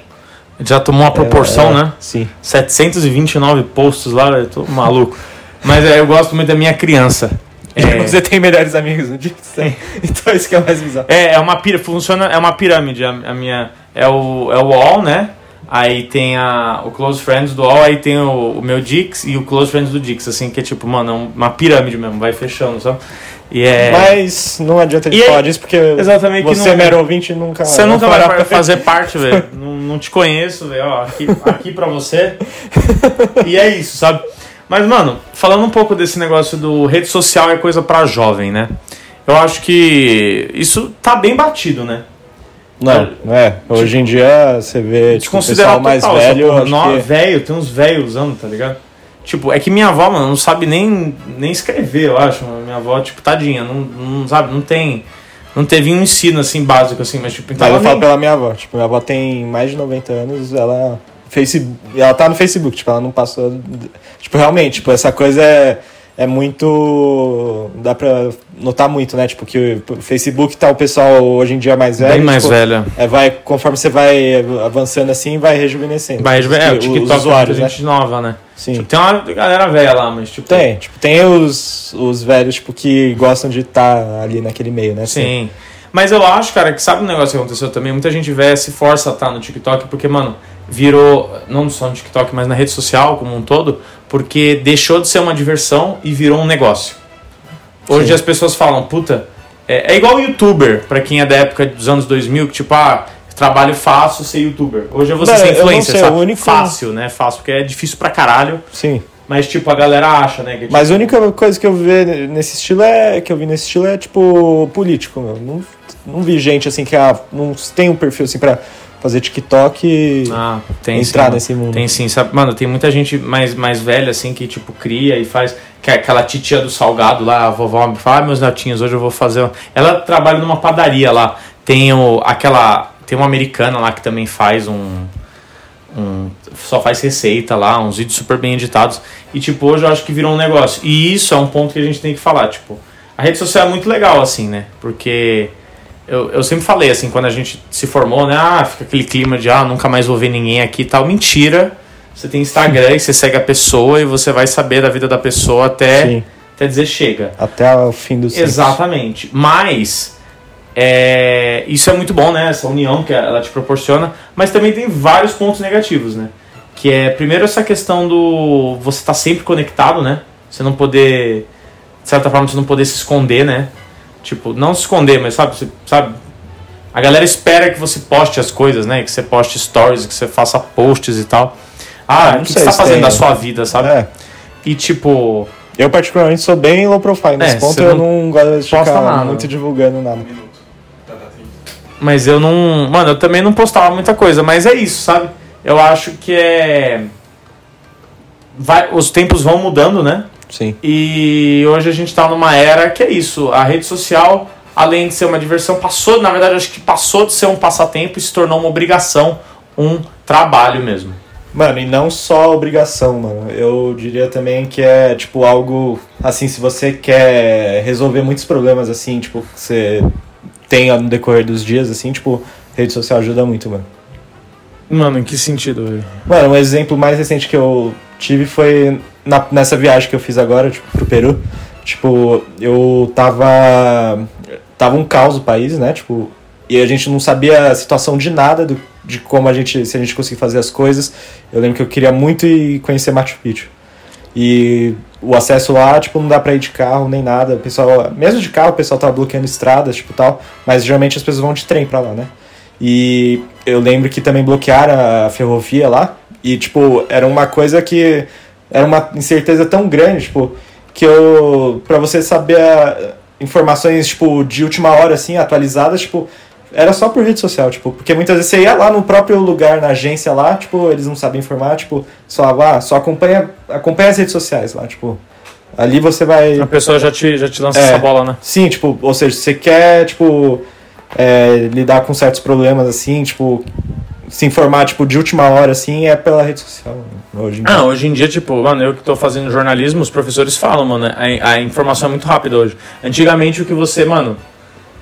[SPEAKER 1] Já tomou uma proporção,
[SPEAKER 2] é,
[SPEAKER 1] né?
[SPEAKER 2] Sim.
[SPEAKER 1] 729 posts lá, eu tô maluco. Mas é, eu gosto muito da minha criança. É,
[SPEAKER 2] Você tem melhores amigos no Dix? né? Então isso que é mais bizarro.
[SPEAKER 1] é, é uma pira, funciona, é uma pirâmide. A, a minha é o é o wall, né? Aí tem a, o close friends do wall, aí tem o, o meu Dix e o close friends do Dix, assim que é tipo, mano, é uma pirâmide mesmo, vai fechando, sabe? E é
[SPEAKER 2] Mas não adianta de
[SPEAKER 1] aí-
[SPEAKER 2] falar disso porque
[SPEAKER 1] exatamente
[SPEAKER 2] você
[SPEAKER 1] não-
[SPEAKER 2] é mero ouvinte e nunca.
[SPEAKER 1] Você nunca vai fa- fazer parte, velho. não, não te conheço, velho. Ó, Aqui, aqui pra você. E é isso, sabe? Mas, mano, falando um pouco desse negócio do rede social é coisa pra jovem, né? Eu acho que isso tá bem batido, né?
[SPEAKER 2] Não, não é. Hoje em dia você vê tipo, o pessoal mais
[SPEAKER 1] total
[SPEAKER 2] velho.
[SPEAKER 1] Nó-
[SPEAKER 2] que-
[SPEAKER 1] velho, tem uns velhos usando, tá ligado? Tipo, é que minha avó, mano, não sabe nem, nem escrever, eu acho. Minha avó, tipo, tadinha, não, não sabe, não tem. Não teve um ensino assim básico, assim, mas tipo, então
[SPEAKER 2] Mas eu
[SPEAKER 1] ela
[SPEAKER 2] falo
[SPEAKER 1] nem-
[SPEAKER 2] pela minha avó. Tipo, minha avó tem mais de 90 anos, ela. Facebook, ela tá no Facebook, tipo, ela não passou. Tipo, realmente, tipo, essa coisa é, é muito. dá pra notar muito, né? Tipo, que o Facebook tá o pessoal hoje em dia mais velho.
[SPEAKER 1] bem mais
[SPEAKER 2] tipo,
[SPEAKER 1] velha.
[SPEAKER 2] É, vai, conforme você vai avançando assim, vai rejuvenescendo.
[SPEAKER 1] Vai,
[SPEAKER 2] Tipo,
[SPEAKER 1] é, o
[SPEAKER 2] os
[SPEAKER 1] TikTok
[SPEAKER 2] usuários,
[SPEAKER 1] é
[SPEAKER 2] né?
[SPEAKER 1] gente nova, né?
[SPEAKER 2] Sim.
[SPEAKER 1] Tipo, tem uma galera velha lá, mas tipo.
[SPEAKER 2] Tem, tipo, tem os, os velhos, tipo, que gostam de estar ali naquele meio, né?
[SPEAKER 1] Sim. Mas eu acho, cara, que sabe um negócio que aconteceu também? Muita gente velha se força a estar no TikTok porque, mano, virou, não só no TikTok, mas na rede social como um todo, porque deixou de ser uma diversão e virou um negócio. Hoje
[SPEAKER 2] Sim.
[SPEAKER 1] as pessoas falam, puta, é, é igual youtuber, pra quem é da época dos anos 2000, que tipo, ah, trabalho fácil ser youtuber. Hoje eu vou ser influencer, sabe?
[SPEAKER 2] único-
[SPEAKER 1] Fácil, né? Fácil, porque é difícil pra caralho,
[SPEAKER 2] Sim.
[SPEAKER 1] mas tipo, a galera acha, né? Que, tipo,
[SPEAKER 2] Mas a única coisa que eu vi nesse estilo é que eu vi nesse estilo é tipo político, meu. Não, não vi gente assim que ah, não tem um perfil assim pra fazer TikTok e
[SPEAKER 1] Ah, tem
[SPEAKER 2] entrar
[SPEAKER 1] sim,
[SPEAKER 2] nesse mundo.
[SPEAKER 1] Tem sim, sabe? Mano, tem muita gente mais, mais velha, assim, que, tipo, cria e faz. Que é aquela titia do salgado lá, a vovó me fala, ah, meus netinhos, hoje eu vou fazer. um-" Ela trabalha numa padaria lá. Tem o, aquela. Tem uma americana lá que também faz um. um só faz receita lá, uns vídeos super bem editados. E, tipo, hoje eu acho que virou um negócio. E isso é um ponto que a gente tem que falar, tipo. A rede social é muito legal, assim, né? Porque. Eu, eu sempre falei, assim, quando a gente se formou, né? Ah, fica aquele clima de, ah, nunca mais vou ver ninguém aqui e tal. Mentira. Você tem Instagram e você segue a pessoa e você vai saber da vida da pessoa até,
[SPEAKER 2] Sim,
[SPEAKER 1] até dizer chega.
[SPEAKER 2] até o fim do ciclo.
[SPEAKER 1] Exatamente. Mas é, isso é muito bom, né? Essa união que ela te proporciona. Mas também tem vários pontos negativos, né? Que é, primeiro, essa questão do você estar sempre conectado, né? Você não poder, de certa forma, você não poder se esconder, né? Tipo, não se esconder, mas sabe, você, sabe? A galera espera que você poste as coisas, né? Que você poste stories, que você faça posts e tal. Ah,
[SPEAKER 2] Ah, não
[SPEAKER 1] o que, você tá fazendo
[SPEAKER 2] tem.
[SPEAKER 1] da sua vida, sabe?
[SPEAKER 2] É.
[SPEAKER 1] E tipo,
[SPEAKER 2] Eu particularmente sou bem low profile. Nesse
[SPEAKER 1] É,
[SPEAKER 2] ponto eu
[SPEAKER 1] não
[SPEAKER 2] não gosto de ficar
[SPEAKER 1] nada.
[SPEAKER 2] muito divulgando nada.
[SPEAKER 1] Mas eu não. Mano, eu também não postava muita coisa, mas é isso, sabe? Eu acho que é. Vai, os tempos vão mudando, né?
[SPEAKER 2] Sim.
[SPEAKER 1] E hoje a gente tá numa era que é isso. A rede social, além de ser uma diversão, passou, na verdade, acho que passou de ser um passatempo e se tornou uma obrigação, um trabalho mesmo.
[SPEAKER 2] Mano, e não só obrigação, mano. Eu diria também que é, tipo, algo. Assim, se você quer resolver muitos problemas, assim, tipo, que você tem no decorrer dos dias, assim, tipo, rede social ajuda muito, mano.
[SPEAKER 1] Mano, em que sentido?
[SPEAKER 2] Mano, um exemplo mais recente que eu tive foi na- nessa viagem que eu fiz agora, tipo, pro Peru. Tipo, eu tava. Tava um caos o país, né? Tipo, e a gente não sabia a situação de nada do, de como a gente. se a gente conseguir fazer as coisas. Eu lembro que eu queria muito ir conhecer Machu Picchu. E o acesso lá, tipo, não dá pra ir de carro nem nada. O pessoal, mesmo de carro, o pessoal tava bloqueando estradas, tipo tal. Mas geralmente as pessoas vão de trem pra lá, né? E eu lembro que também bloquearam a ferrovia lá. E, tipo, era uma coisa que. Era uma incerteza tão grande, tipo, que eu. Pra você saber a- informações, tipo, de última hora, assim, atualizadas, tipo. Era só por rede social, tipo, porque muitas vezes você ia lá no próprio lugar, na agência lá, tipo, eles não sabem informar, tipo, só, ah, só acompanha, acompanha as redes sociais lá, tipo. Ali você vai.
[SPEAKER 1] A pessoa já te, já te lança
[SPEAKER 2] É.
[SPEAKER 1] essa bola, né?
[SPEAKER 2] Sim, tipo, ou seja, você quer, tipo, é, lidar com certos problemas assim, tipo, se informar, tipo, de última hora, assim, é pela rede social. Hoje em dia.
[SPEAKER 1] Ah, hoje em dia, tipo, mano, eu que tô fazendo jornalismo, os professores falam, mano, a, a informação é muito rápida hoje. Antigamente o que você, mano,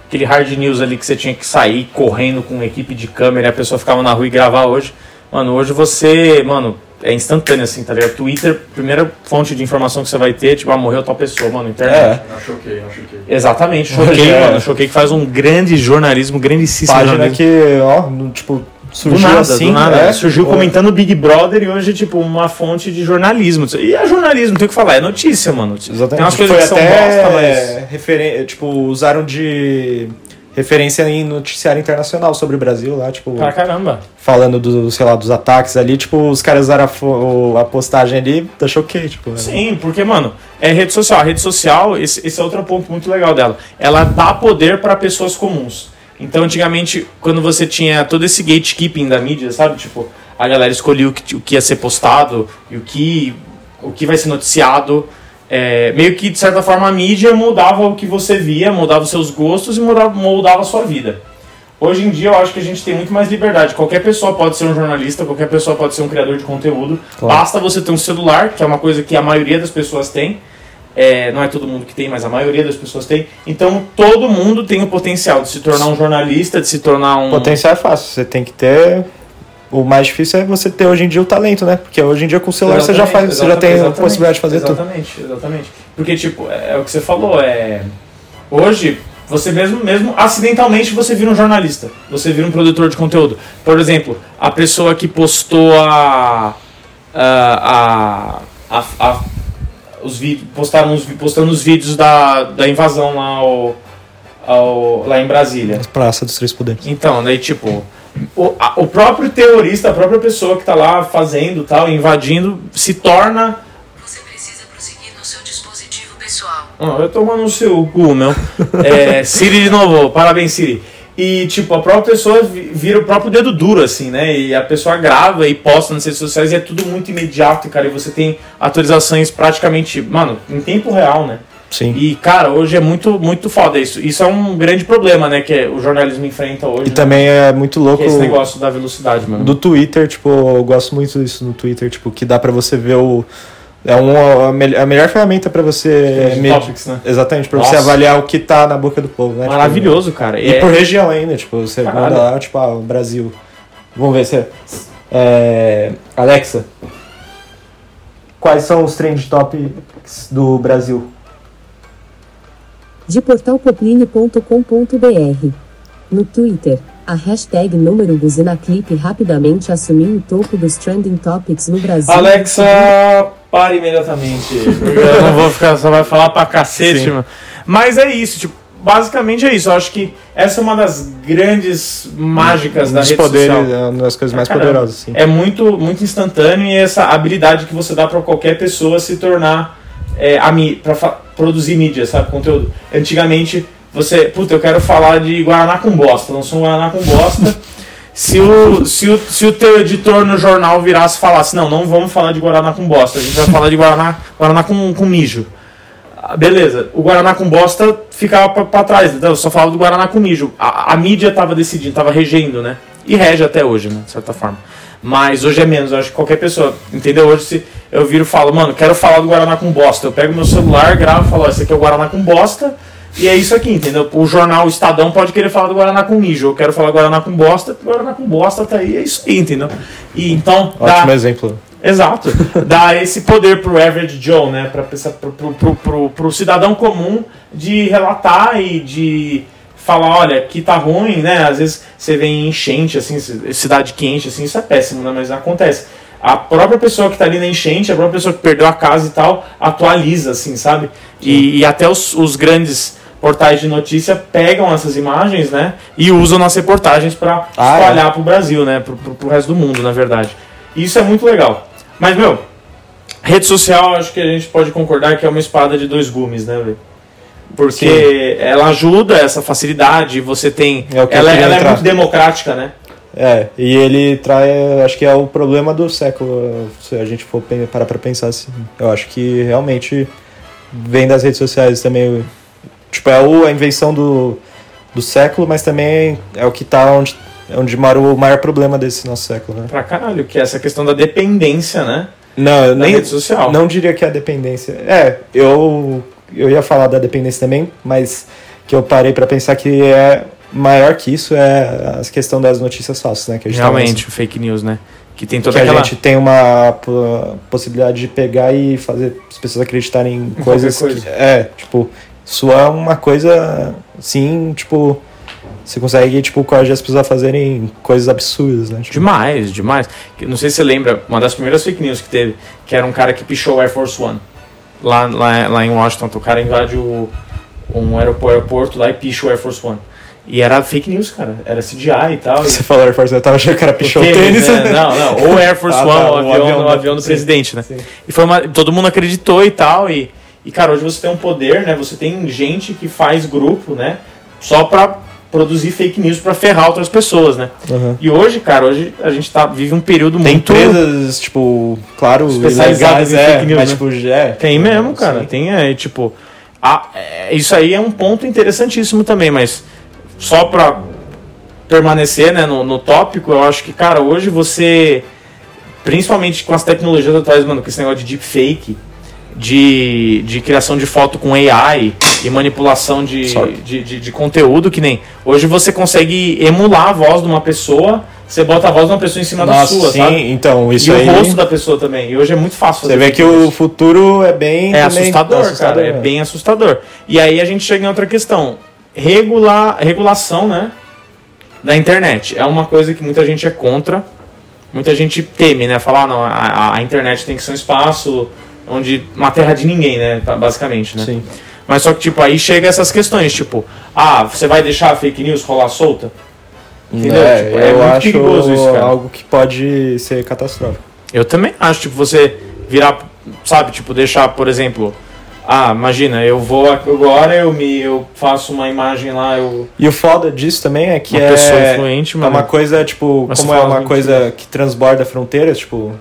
[SPEAKER 1] aquele hard news ali que você tinha que sair correndo com uma equipe de câmera e a pessoa ficava na rua e gravar hoje. Mano, hoje você, mano, é instantâneo assim, tá ligado? Twitter, primeira fonte de informação que você vai ter, tipo, ah, morreu tal pessoa, mano, internet.
[SPEAKER 2] É.
[SPEAKER 3] Não, choquei, não choquei.
[SPEAKER 1] Exatamente, choquei,
[SPEAKER 2] É.
[SPEAKER 1] mano. Choquei que faz um grande jornalismo, grandíssimo
[SPEAKER 2] Página
[SPEAKER 1] jornalismo.
[SPEAKER 2] que, ó, no- tipo, surgiu
[SPEAKER 1] do nada,
[SPEAKER 2] assim.
[SPEAKER 1] do nada.
[SPEAKER 2] é,
[SPEAKER 1] Surgiu
[SPEAKER 2] pô,
[SPEAKER 1] comentando Big Brother e hoje, tipo, uma fonte de jornalismo. E é jornalismo, tem o que falar, é notícia, mano.
[SPEAKER 2] Exatamente.
[SPEAKER 1] Tem umas coisas
[SPEAKER 2] Foi
[SPEAKER 1] que são
[SPEAKER 2] até,
[SPEAKER 1] bosta, mas.
[SPEAKER 2] referen- tipo, usaram de referência em noticiário internacional sobre o Brasil lá, tipo,
[SPEAKER 1] Pra caramba.
[SPEAKER 2] falando do, sei lá, dos ataques ali, tipo, os caras usaram a, a postagem ali, da choquei, tipo. né?
[SPEAKER 1] Sim, porque, mano, é rede social. A rede social, esse, esse é outro ponto muito legal dela. Ela dá poder para pessoas comuns. Então, antigamente, quando você tinha todo esse gatekeeping da mídia, sabe? Tipo, a galera escolhia o que, o que ia ser postado e o que, o que vai ser noticiado. É, meio que, de certa forma, a mídia moldava o que você via, moldava os seus gostos e moldava, moldava a sua vida. Hoje em dia, eu acho que a gente tem muito mais liberdade. Qualquer pessoa pode ser um jornalista, qualquer pessoa pode ser um criador de conteúdo.
[SPEAKER 2] Claro.
[SPEAKER 1] Basta você ter um celular, que é uma coisa que a maioria das pessoas tem. É, não é todo mundo que tem, mas a maioria das pessoas tem. Então, todo mundo tem o potencial de se tornar um jornalista, de se tornar um.
[SPEAKER 2] Potencial é fácil, você tem que ter. O mais difícil é você ter hoje em dia o talento, né? Porque hoje em dia com o celular você já faz, você já tem a
[SPEAKER 1] Exatamente,
[SPEAKER 2] possibilidade de fazer tudo.
[SPEAKER 1] Exatamente, exatamente. Porque, tipo, é, é o que você falou, é. Hoje, você mesmo, mesmo acidentalmente você vira um jornalista. Você vira um produtor de conteúdo. Por exemplo, a pessoa que postou a. a. a, a, a- os vídeos. Postaram os, postando os vídeos da, da invasão lá, ao, ao- lá em Brasília.
[SPEAKER 2] Praça dos Três Poderes.
[SPEAKER 1] Então, daí tipo, o, a- o próprio terrorista, a própria pessoa que tá lá fazendo tal, invadindo, se torna.
[SPEAKER 4] Você precisa prosseguir no seu dispositivo pessoal.
[SPEAKER 1] Ah, eu tô no seu cu, meu. É, Siri de novo, parabéns, Siri. E, tipo, a própria pessoa vi- vira o próprio dedo duro, assim, né? E a pessoa grava e posta nas redes sociais e é tudo muito imediato, cara. E você tem atualizações praticamente, mano, em tempo real, né?
[SPEAKER 2] Sim.
[SPEAKER 1] E, cara, hoje é muito, muito foda isso. Isso é um grande problema, né? Que o jornalismo enfrenta hoje.
[SPEAKER 2] E
[SPEAKER 1] né?
[SPEAKER 2] também é muito louco
[SPEAKER 1] Que é esse negócio da velocidade, mano.
[SPEAKER 2] do Twitter, tipo, eu gosto muito disso no Twitter, tipo, que dá pra você ver o. É um, a, mel- a melhor ferramenta pra você. Medir-
[SPEAKER 1] Topics, né?
[SPEAKER 2] Exatamente, pra
[SPEAKER 1] Nossa.
[SPEAKER 2] você avaliar o que tá na boca do povo, né? Tipo,
[SPEAKER 1] Maravilhoso, cara.
[SPEAKER 2] E
[SPEAKER 1] É-
[SPEAKER 2] por região ainda, tipo, você
[SPEAKER 1] Caralho.
[SPEAKER 2] manda lá, tipo, ah, Brasil. Vamos ver se é. é, Alexa. Quais são os trend topics do Brasil?
[SPEAKER 5] De portalpoplini.com.br. No Twitter, a hashtag número buzinaclip rapidamente assumiu o topo dos trending topics no Brasil.
[SPEAKER 1] Alexa, pare imediatamente. Eu não vou ficar, só vai falar pra cacete,
[SPEAKER 2] Sim.
[SPEAKER 1] mano. Mas é isso, tipo, basicamente é isso. Eu acho que essa é uma das grandes mágicas da
[SPEAKER 2] Os
[SPEAKER 1] rede
[SPEAKER 2] poderes,
[SPEAKER 1] social.
[SPEAKER 2] é uma das coisas mais
[SPEAKER 1] Caramba.
[SPEAKER 2] poderosas, assim.
[SPEAKER 1] É muito, muito instantâneo e essa habilidade que você dá pra qualquer pessoa se tornar é, a mi, pra fa- produzir mídia, sabe, conteúdo. Antigamente você, puta, eu quero falar de Guaraná com bosta, lançou um Guaraná com bosta. Se o, se, o, se o teu editor no jornal virasse e falasse, não, não vamos falar de Guaraná com bosta, a gente vai falar de Guaraná, Guaraná com, com mijo. Ah, Beleza, o Guaraná com bosta ficava pra trás, então eu só falava do Guaraná com mijo. A, a mídia tava decidindo, tava regendo, né? E rege até hoje, né? De certa forma. Mas hoje é menos, eu acho que qualquer pessoa, entendeu? Hoje se eu viro e falo, mano, quero falar do Guaraná com bosta. Eu pego meu celular, gravo e falo, esse aqui é o Guaraná com bosta. E é isso aqui, entendeu? O jornal Estadão pode querer falar do Guaraná com mijo. Eu quero falar Guaraná com bosta, Guaraná com bosta tá aí, é isso aí, entendeu? E então. dá-
[SPEAKER 2] Ótimo exemplo.
[SPEAKER 1] Exato. Dá esse poder pro average Joe, né? Pra, pro, pro, pro, pro, pro cidadão comum de relatar e de falar, olha, aqui tá ruim, né? Às vezes você vê enchente, assim, ci- cidade quente, assim, isso é péssimo, né? Mas acontece. A própria pessoa que tá ali na enchente, a própria pessoa que perdeu a casa e tal, atualiza, assim, sabe? E, e até os, os grandes portais de notícia pegam essas imagens, né? E usam nas reportagens para
[SPEAKER 2] Ah, é?
[SPEAKER 1] espalhar pro Brasil, né? Pro, pro, pro resto do mundo, na verdade. E isso é muito legal. Mas, meu, rede social, acho que a gente pode concordar que é uma espada de dois gumes, né, velho? Porque ela ajuda essa facilidade, você tem.
[SPEAKER 2] É
[SPEAKER 1] ela ela é
[SPEAKER 2] entrar.
[SPEAKER 1] muito democrática, né?
[SPEAKER 2] É, e ele traz, acho que é o problema do século, se a gente for parar pra pensar assim. Eu acho que realmente vem das redes sociais também. Tipo, é a invenção do, do século, mas também é o que tá onde onde mora o maior problema desse nosso século, né?
[SPEAKER 1] Pra caralho, que é essa questão da dependência, né?
[SPEAKER 2] Não, eu nem
[SPEAKER 1] rede social.
[SPEAKER 2] Não diria que é a dependência. É, eu eu ia falar da dependência também, mas que eu parei pra pensar que é maior que isso é a questão das notícias falsas, né? Que a gente tá
[SPEAKER 1] Realmente, o fake news, né? Que tem
[SPEAKER 2] que
[SPEAKER 1] toda
[SPEAKER 2] a
[SPEAKER 1] aquela...
[SPEAKER 2] gente tem uma po- possibilidade de pegar e fazer as pessoas acreditarem em coisas
[SPEAKER 1] coisa.
[SPEAKER 2] que é, tipo, isso é uma coisa sim, tipo, você consegue tipo coagir as pessoas a fazerem coisas absurdas, né? Tipo,
[SPEAKER 1] Demais, demais. Que- Não sei se você lembra, uma das primeiras fake news que teve, que era um cara que pichou o Air Force One. Lá, lá, lá em Washington, o cara invade o, um aeroporto, lá e picha o Air Force One. E era fake news, cara. Era CGI e tal. e-
[SPEAKER 2] você falou Air Force, eu tava achando que era pichou o tênis.
[SPEAKER 1] né? Não, não. Ou Air Force
[SPEAKER 2] Ah,
[SPEAKER 1] One,
[SPEAKER 2] tá,
[SPEAKER 1] o avião,
[SPEAKER 2] avião
[SPEAKER 1] o
[SPEAKER 2] da-
[SPEAKER 1] avião do
[SPEAKER 2] sim.
[SPEAKER 1] presidente, né?
[SPEAKER 2] Sim.
[SPEAKER 1] E foi uma, todo mundo acreditou e tal. E, e, cara, hoje você tem um poder, né? Você tem gente que faz grupo, né? Só pra produzir fake news pra ferrar outras pessoas, né?
[SPEAKER 2] Uhum.
[SPEAKER 1] E hoje, cara, hoje a gente tá, vive um período
[SPEAKER 2] Tem
[SPEAKER 1] muito.
[SPEAKER 2] empresas, tipo, claro,
[SPEAKER 1] Especializadas em
[SPEAKER 2] é,
[SPEAKER 1] fake news,
[SPEAKER 2] mas
[SPEAKER 1] né?
[SPEAKER 2] tipo, é.
[SPEAKER 1] Tem mesmo, cara.
[SPEAKER 2] Sim.
[SPEAKER 1] Tem, é, tipo. a- é, isso aí é um ponto interessantíssimo também, mas só pra permanecer né, no, no tópico, eu acho que, cara, hoje você. Principalmente com as tecnologias atuais, mano, com esse negócio de deepfake, de, de criação de foto com AI e manipulação de, de, de, de conteúdo, que nem. Hoje você consegue emular a voz de uma pessoa, você bota a voz de uma pessoa em cima da
[SPEAKER 2] Nossa,
[SPEAKER 1] sua,
[SPEAKER 2] sim,
[SPEAKER 1] sabe?
[SPEAKER 2] então, isso
[SPEAKER 1] e
[SPEAKER 2] aí.
[SPEAKER 1] o rosto da pessoa também. E hoje é muito fácil
[SPEAKER 2] Você
[SPEAKER 1] fazer
[SPEAKER 2] vê
[SPEAKER 1] fake
[SPEAKER 2] que
[SPEAKER 1] news.
[SPEAKER 2] o futuro é bem.
[SPEAKER 1] É
[SPEAKER 2] também-
[SPEAKER 1] assustador, cara. É
[SPEAKER 2] né?
[SPEAKER 1] bem assustador. E aí a gente chega em outra questão. Regular, regulação, né? Da internet. É uma coisa que muita gente é contra. Muita gente teme, né? Falar, ah, não, a, a internet tem que ser um espaço onde. Uma terra de ninguém, né? tá, Basicamente, né?
[SPEAKER 2] Sim.
[SPEAKER 1] Mas só que, tipo, aí chega essas questões, tipo, ah, você vai deixar a fake news rolar solta? Entendeu?
[SPEAKER 2] É,
[SPEAKER 1] Tipo, é
[SPEAKER 2] eu
[SPEAKER 1] muito
[SPEAKER 2] acho
[SPEAKER 1] perigoso isso, cara.
[SPEAKER 2] algo que pode ser catastrófico.
[SPEAKER 1] Eu também acho, tipo, você virar, sabe, tipo, deixar, por exemplo, ah, imagina, eu vou agora, eu me eu faço uma imagem lá, eu
[SPEAKER 2] E o foda disso também é que
[SPEAKER 1] uma
[SPEAKER 2] é,
[SPEAKER 1] pessoa influente,
[SPEAKER 2] é
[SPEAKER 1] mano.
[SPEAKER 2] uma coisa, tipo,
[SPEAKER 1] Mas
[SPEAKER 2] como é uma coisa que transborda fronteiras, tipo.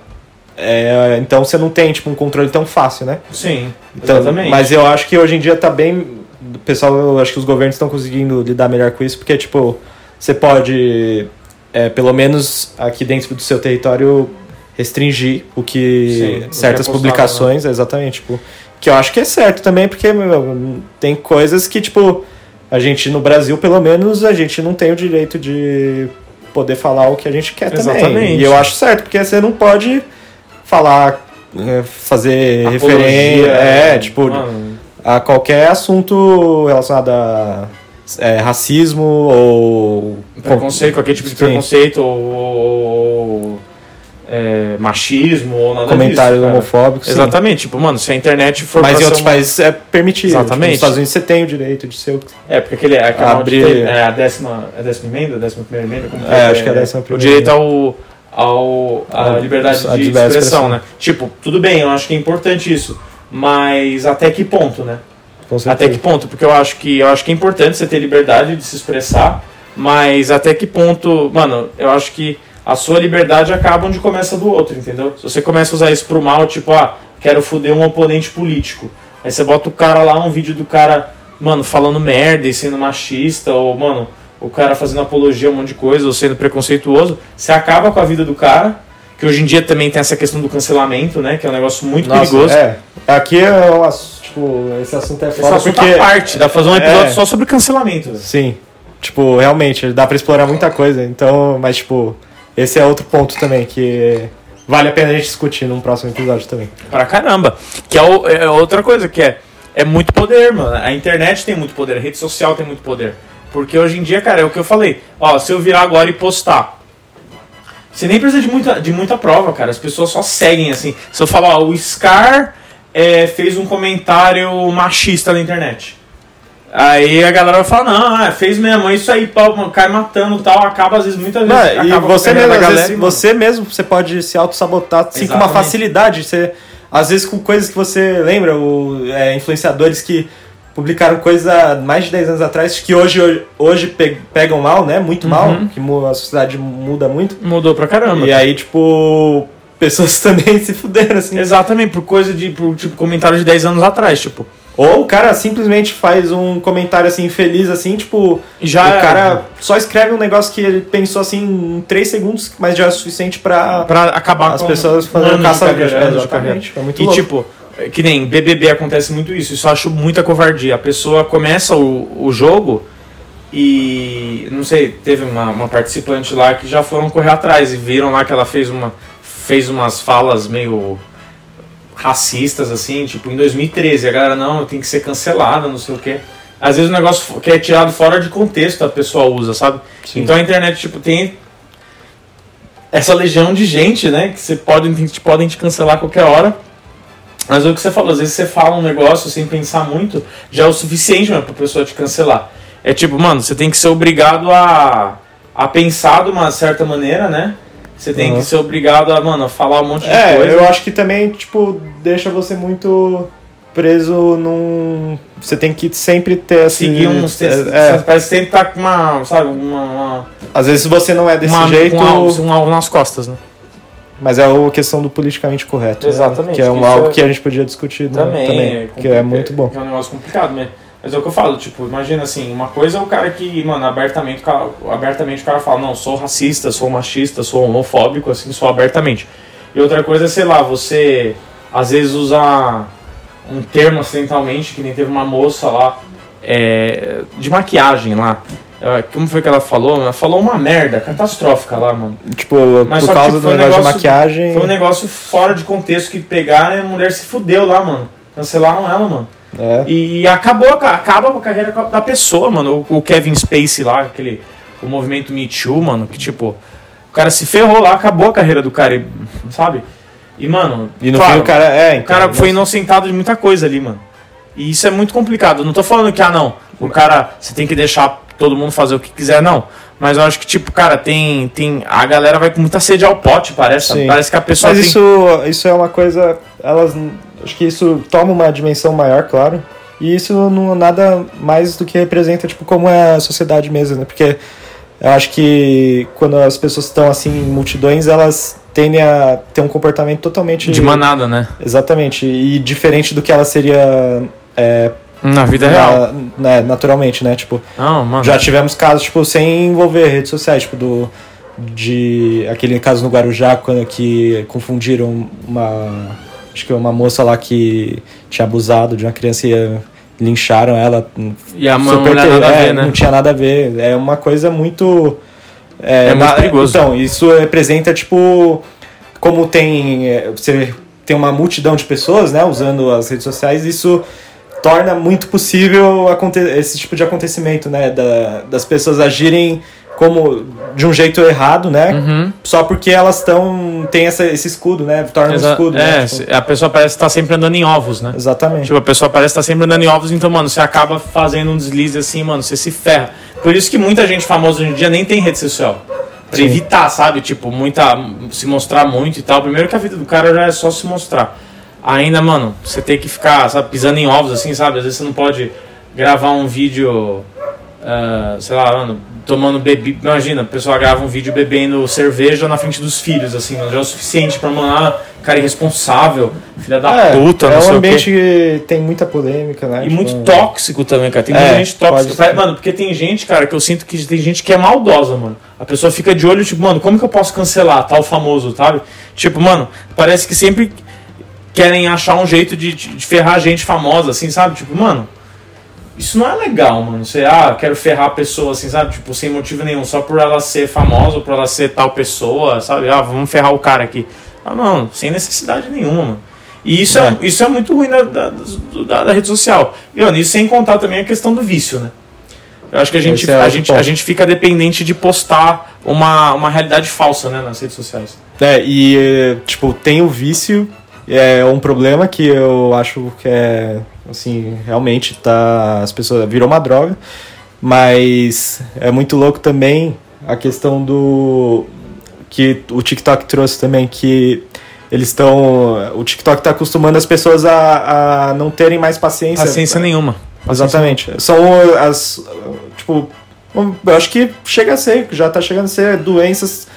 [SPEAKER 2] É, então você não tem, tipo, um controle tão fácil, né?
[SPEAKER 1] Sim,
[SPEAKER 2] Então,
[SPEAKER 1] exatamente.
[SPEAKER 2] Mas eu acho que hoje em dia tá bem. O pessoal, eu acho que os governos estão conseguindo lidar melhor com isso, porque, tipo, você pode, é, pelo menos aqui dentro do seu território, restringir o que.
[SPEAKER 1] Sim, o que é
[SPEAKER 2] certas
[SPEAKER 1] postado,
[SPEAKER 2] publicações, exatamente, tipo. Que eu acho que é certo também, porque meu, tem coisas que, tipo, a gente no Brasil, pelo menos, a gente não tem o direito de poder falar o que a gente quer também.
[SPEAKER 1] Exatamente.
[SPEAKER 2] E eu acho certo, porque você não pode falar, é, fazer
[SPEAKER 1] Apologia,
[SPEAKER 2] referência. É, tipo,
[SPEAKER 1] mano,
[SPEAKER 2] a qualquer assunto relacionado a é, racismo ou
[SPEAKER 1] preconceito, qualquer tipo de
[SPEAKER 2] Sim.
[SPEAKER 1] preconceito ou, é, machismo ou nada
[SPEAKER 2] comentários
[SPEAKER 1] disso,
[SPEAKER 2] homofóbicos. sim.
[SPEAKER 1] Exatamente, tipo, mano, se a internet for
[SPEAKER 2] Mas em outros
[SPEAKER 1] uma-
[SPEAKER 2] países é permitido. Tipo,
[SPEAKER 1] Exatamente.
[SPEAKER 2] nos Estados Unidos você tem o direito de ser o
[SPEAKER 1] É, porque aquele é,
[SPEAKER 2] Abrir-
[SPEAKER 1] é a décima, é a décima emenda, a décima primeira emenda, como
[SPEAKER 2] É, acho que é a décima
[SPEAKER 1] O
[SPEAKER 2] primeira
[SPEAKER 1] direito ao, ao a
[SPEAKER 2] A-
[SPEAKER 1] liberdade
[SPEAKER 2] a
[SPEAKER 1] de expressão,
[SPEAKER 2] expressão.
[SPEAKER 1] né? Tipo, tudo bem, eu acho que é importante isso, mas até que ponto, né? Até que ponto? Porque eu acho que eu acho que é importante você ter liberdade de se expressar, mas até que ponto, mano, eu acho que a sua liberdade acaba onde começa do outro, entendeu? Se você começa a usar isso pro mal, tipo, ah, quero foder um oponente político. Aí você bota o cara lá, um vídeo do cara, mano, falando merda e sendo machista, ou, mano, o cara fazendo apologia a um monte de coisa, ou sendo preconceituoso, você acaba com a vida do cara, que hoje em dia também tem essa questão do cancelamento, né? Que é um negócio muito
[SPEAKER 2] Nossa,
[SPEAKER 1] perigoso.
[SPEAKER 2] É. Aqui é um ass- tipo, esse assunto é
[SPEAKER 1] Esse
[SPEAKER 2] foda
[SPEAKER 1] assunto
[SPEAKER 2] porque
[SPEAKER 1] parte, dá pra fazer um episódio
[SPEAKER 2] É.
[SPEAKER 1] só sobre cancelamento. velho.
[SPEAKER 2] sim, tipo, realmente dá pra explorar muita coisa. Então, mas tipo, esse é outro ponto também que vale a pena a gente discutir num próximo episódio também.
[SPEAKER 1] Pra caramba. Que é, o- é outra coisa, que é, é muito poder, mano. A internet tem muito poder, a rede social tem muito poder. Porque hoje em dia, cara, é o que eu falei. Ó, se eu virar agora e postar. Você nem precisa de muita, de muita prova, cara. As pessoas só seguem assim. Se eu falar, ó, o Scar é, fez um comentário machista na internet. Aí a galera vai falar, não, ah, fez mesmo, é isso aí, pau, cai matando e tal, acaba às vezes muitas vezes.
[SPEAKER 2] Mano, e você mesmo,
[SPEAKER 1] galera,
[SPEAKER 2] vezes, você mesmo, você pode se auto-sabotar assim, com uma facilidade. Você, às vezes com coisas que você lembra, o, é, influenciadores que publicaram coisa mais de 10 anos atrás, que hoje, hoje, hoje pe- pegam mal, né? Muito mal,
[SPEAKER 1] Uhum.
[SPEAKER 2] que mu- a sociedade muda muito.
[SPEAKER 1] Mudou pra caramba.
[SPEAKER 2] E aí, tipo, pessoas também se fuderam, assim.
[SPEAKER 1] Exatamente, por coisa de. Por, tipo, comentário de 10 anos atrás. Tipo,
[SPEAKER 2] Ou o cara simplesmente faz um comentário assim infeliz assim, tipo,
[SPEAKER 1] Já
[SPEAKER 2] o
[SPEAKER 1] é.
[SPEAKER 2] cara só escreve um negócio que ele pensou assim em 3 segundos, mas já é o suficiente pra
[SPEAKER 1] Pra acabar
[SPEAKER 2] as
[SPEAKER 1] com
[SPEAKER 2] pessoas fazendo caça
[SPEAKER 1] de carreira,
[SPEAKER 2] é,
[SPEAKER 1] carreira.
[SPEAKER 2] exatamente. É muito
[SPEAKER 1] e
[SPEAKER 2] louco.
[SPEAKER 1] tipo, que nem BBB acontece muito isso. Isso eu acho muita covardia. A pessoa começa o, o jogo e não sei, teve uma, uma participante lá que já foram correr atrás e viram lá que ela fez uma fez umas falas meio racistas assim, tipo em 2013. A galera não, tem que ser cancelada, não sei o quê. Às vezes o negócio que é tirado fora de contexto a pessoa usa, sabe?
[SPEAKER 2] Sim.
[SPEAKER 1] Então a internet tipo tem essa legião de gente, né? Que você pode, te podem te cancelar a qualquer hora. Mas é o que você falou, às vezes você fala um negócio sem pensar muito, já é o suficiente mesmo pra pessoa te cancelar. É tipo, mano, você tem que ser obrigado a, a pensar de uma certa maneira, né? Você tem
[SPEAKER 2] Uhum.
[SPEAKER 1] que ser obrigado a, mano, a falar um monte de
[SPEAKER 2] É,
[SPEAKER 1] coisa.
[SPEAKER 2] eu acho que também, tipo, deixa você muito preso num. Você tem que sempre ter esse.
[SPEAKER 1] Seguir uns.
[SPEAKER 2] é, é.
[SPEAKER 1] Parece que sempre tá com uma. Sabe, uma. uma,
[SPEAKER 2] Às vezes você não é desse
[SPEAKER 1] uma
[SPEAKER 2] jeito,
[SPEAKER 1] com um algo nas costas, né?
[SPEAKER 2] Mas é a questão do politicamente correto. né?
[SPEAKER 1] Exatamente,
[SPEAKER 2] Que é um, algo
[SPEAKER 1] é-
[SPEAKER 2] que a gente podia discutir né,
[SPEAKER 1] Também,
[SPEAKER 2] também, que é muito bom.
[SPEAKER 1] Que é um negócio complicado mesmo. Mas é o que eu falo, tipo, imagina assim, uma coisa é o cara que, mano, abertamente, abertamente o cara fala, não, sou racista, sou machista, sou homofóbico, assim, sou abertamente. E outra coisa é, sei lá, você às vezes usar um termo acidentalmente, que nem teve uma moça lá, é, de maquiagem lá. É, Como foi que ela falou? Ela falou uma merda catastrófica lá, mano.
[SPEAKER 2] Tipo,
[SPEAKER 1] Mas
[SPEAKER 2] por causa
[SPEAKER 1] tipo,
[SPEAKER 2] do
[SPEAKER 1] um
[SPEAKER 2] negócio de maquiagem.
[SPEAKER 1] Foi um negócio fora de contexto que pegaram e a mulher se fudeu lá, mano. Cancelaram ela, mano.
[SPEAKER 2] É.
[SPEAKER 1] E acabou, acaba a carreira da pessoa, mano. O Kevin Spacey lá, aquele. O movimento Me Too, mano, que tipo. O cara se ferrou lá, acabou a carreira do cara, e- sabe? E, mano.
[SPEAKER 2] E no
[SPEAKER 1] claro,
[SPEAKER 2] fim o cara. É,
[SPEAKER 1] o cara foi inocentado de muita coisa ali, mano. E isso é muito complicado. Eu não tô falando que, ah, não, o cara, você tem que deixar todo mundo fazer o que quiser, não. Mas eu acho que, tipo, cara, tem. tem a galera vai com muita sede ao pote, parece.
[SPEAKER 2] Sim.
[SPEAKER 1] Parece que a pessoa
[SPEAKER 2] Mas
[SPEAKER 1] tem.
[SPEAKER 2] isso, isso é uma coisa. Elas. Acho que isso toma uma dimensão maior, claro. E isso não é nada mais do que representa, tipo, como é a sociedade mesmo, né? Porque eu acho que quando as pessoas estão assim em multidões, elas tendem a ter um comportamento totalmente.
[SPEAKER 1] De manada, né?
[SPEAKER 2] Exatamente. E diferente do que ela seria. É,
[SPEAKER 1] Na vida real.
[SPEAKER 2] na- né, naturalmente, né? Tipo,
[SPEAKER 1] Não, mano.
[SPEAKER 2] já tivemos casos, tipo, sem envolver redes sociais, tipo, do. De. Aquele caso no Guarujá, quando que confundiram uma. Acho que uma moça lá que tinha abusado de uma criança e lincharam ela.
[SPEAKER 1] E a mãe
[SPEAKER 2] Super
[SPEAKER 1] a
[SPEAKER 2] é,
[SPEAKER 1] ver, né?
[SPEAKER 2] Não tinha nada a ver. É uma coisa muito.
[SPEAKER 1] É muito perigoso.
[SPEAKER 2] Então, isso representa, tipo. Como tem. é, Você tem uma multidão de pessoas, né, usando as redes sociais, isso torna muito possível esse tipo de acontecimento, né? Da, das pessoas agirem como de um jeito errado, né?
[SPEAKER 1] Uhum.
[SPEAKER 2] Só porque elas estão. tem essa, esse escudo, né? Torna um
[SPEAKER 1] Exa-
[SPEAKER 2] escudo.
[SPEAKER 1] é,
[SPEAKER 2] né? Tipo,
[SPEAKER 1] a pessoa parece estar sempre andando em ovos, né?
[SPEAKER 2] exatamente.
[SPEAKER 1] Tipo, a pessoa parece estar sempre andando em ovos, então, mano, você acaba fazendo um deslize assim, mano, você se ferra. Por isso que muita gente famosa hoje em dia nem tem rede social. Pra
[SPEAKER 2] Sim.
[SPEAKER 1] evitar, sabe? Tipo, muita. se mostrar muito e tal. Primeiro que a vida do cara já é só se mostrar. Ainda, mano, você tem que ficar, sabe, pisando em ovos, assim, sabe? Às vezes você não pode gravar um vídeo, ah, sei lá, mano, tomando bebida. Imagina, a pessoa grava um vídeo bebendo cerveja na frente dos filhos, assim, mano, já é o suficiente pra, mano, ah, cara irresponsável, filha da
[SPEAKER 2] É,
[SPEAKER 1] puta,
[SPEAKER 2] é
[SPEAKER 1] não sei
[SPEAKER 2] um
[SPEAKER 1] o quê.
[SPEAKER 2] ambiente que tem muita polêmica, né?
[SPEAKER 1] E
[SPEAKER 2] Tipo,
[SPEAKER 1] muito tóxico também, cara. Tem
[SPEAKER 2] É,
[SPEAKER 1] muita gente tóxica. Pra-. Mano, porque tem gente, cara, que eu sinto que tem gente que é maldosa, mano. A pessoa fica de olho, tipo, mano, como que eu posso cancelar tal famoso, sabe? Tipo, mano, parece que sempre querem achar um jeito de, de, ferrar gente famosa, assim, sabe? Tipo, mano, isso não é legal, mano. Você, ah, quero ferrar a pessoa, assim, sabe? Tipo, sem motivo nenhum, só por ela ser famosa ou por ela ser tal pessoa, sabe? Ah, vamos ferrar o cara aqui. Ah, não, sem necessidade nenhuma, mano. E isso é, isso é muito ruim da, da, da, da rede social. E, mano, isso sem contar também a questão do vício, né? Eu acho que a gente,
[SPEAKER 2] é
[SPEAKER 1] a gente,
[SPEAKER 2] ponto.
[SPEAKER 1] a gente fica dependente de postar uma, uma realidade falsa, né, nas redes sociais.
[SPEAKER 2] É, e, tipo, tem o vício, é um problema que eu acho que é, assim, realmente tá, as pessoas, virou uma droga, mas é muito louco também a questão do, que o TikTok trouxe também, que eles estão, o TikTok tá acostumando as pessoas a, a não terem mais paciência.
[SPEAKER 1] Paciência nenhuma.
[SPEAKER 2] Exatamente. São as. Tipo, eu acho que chega a ser, já tá chegando a ser doenças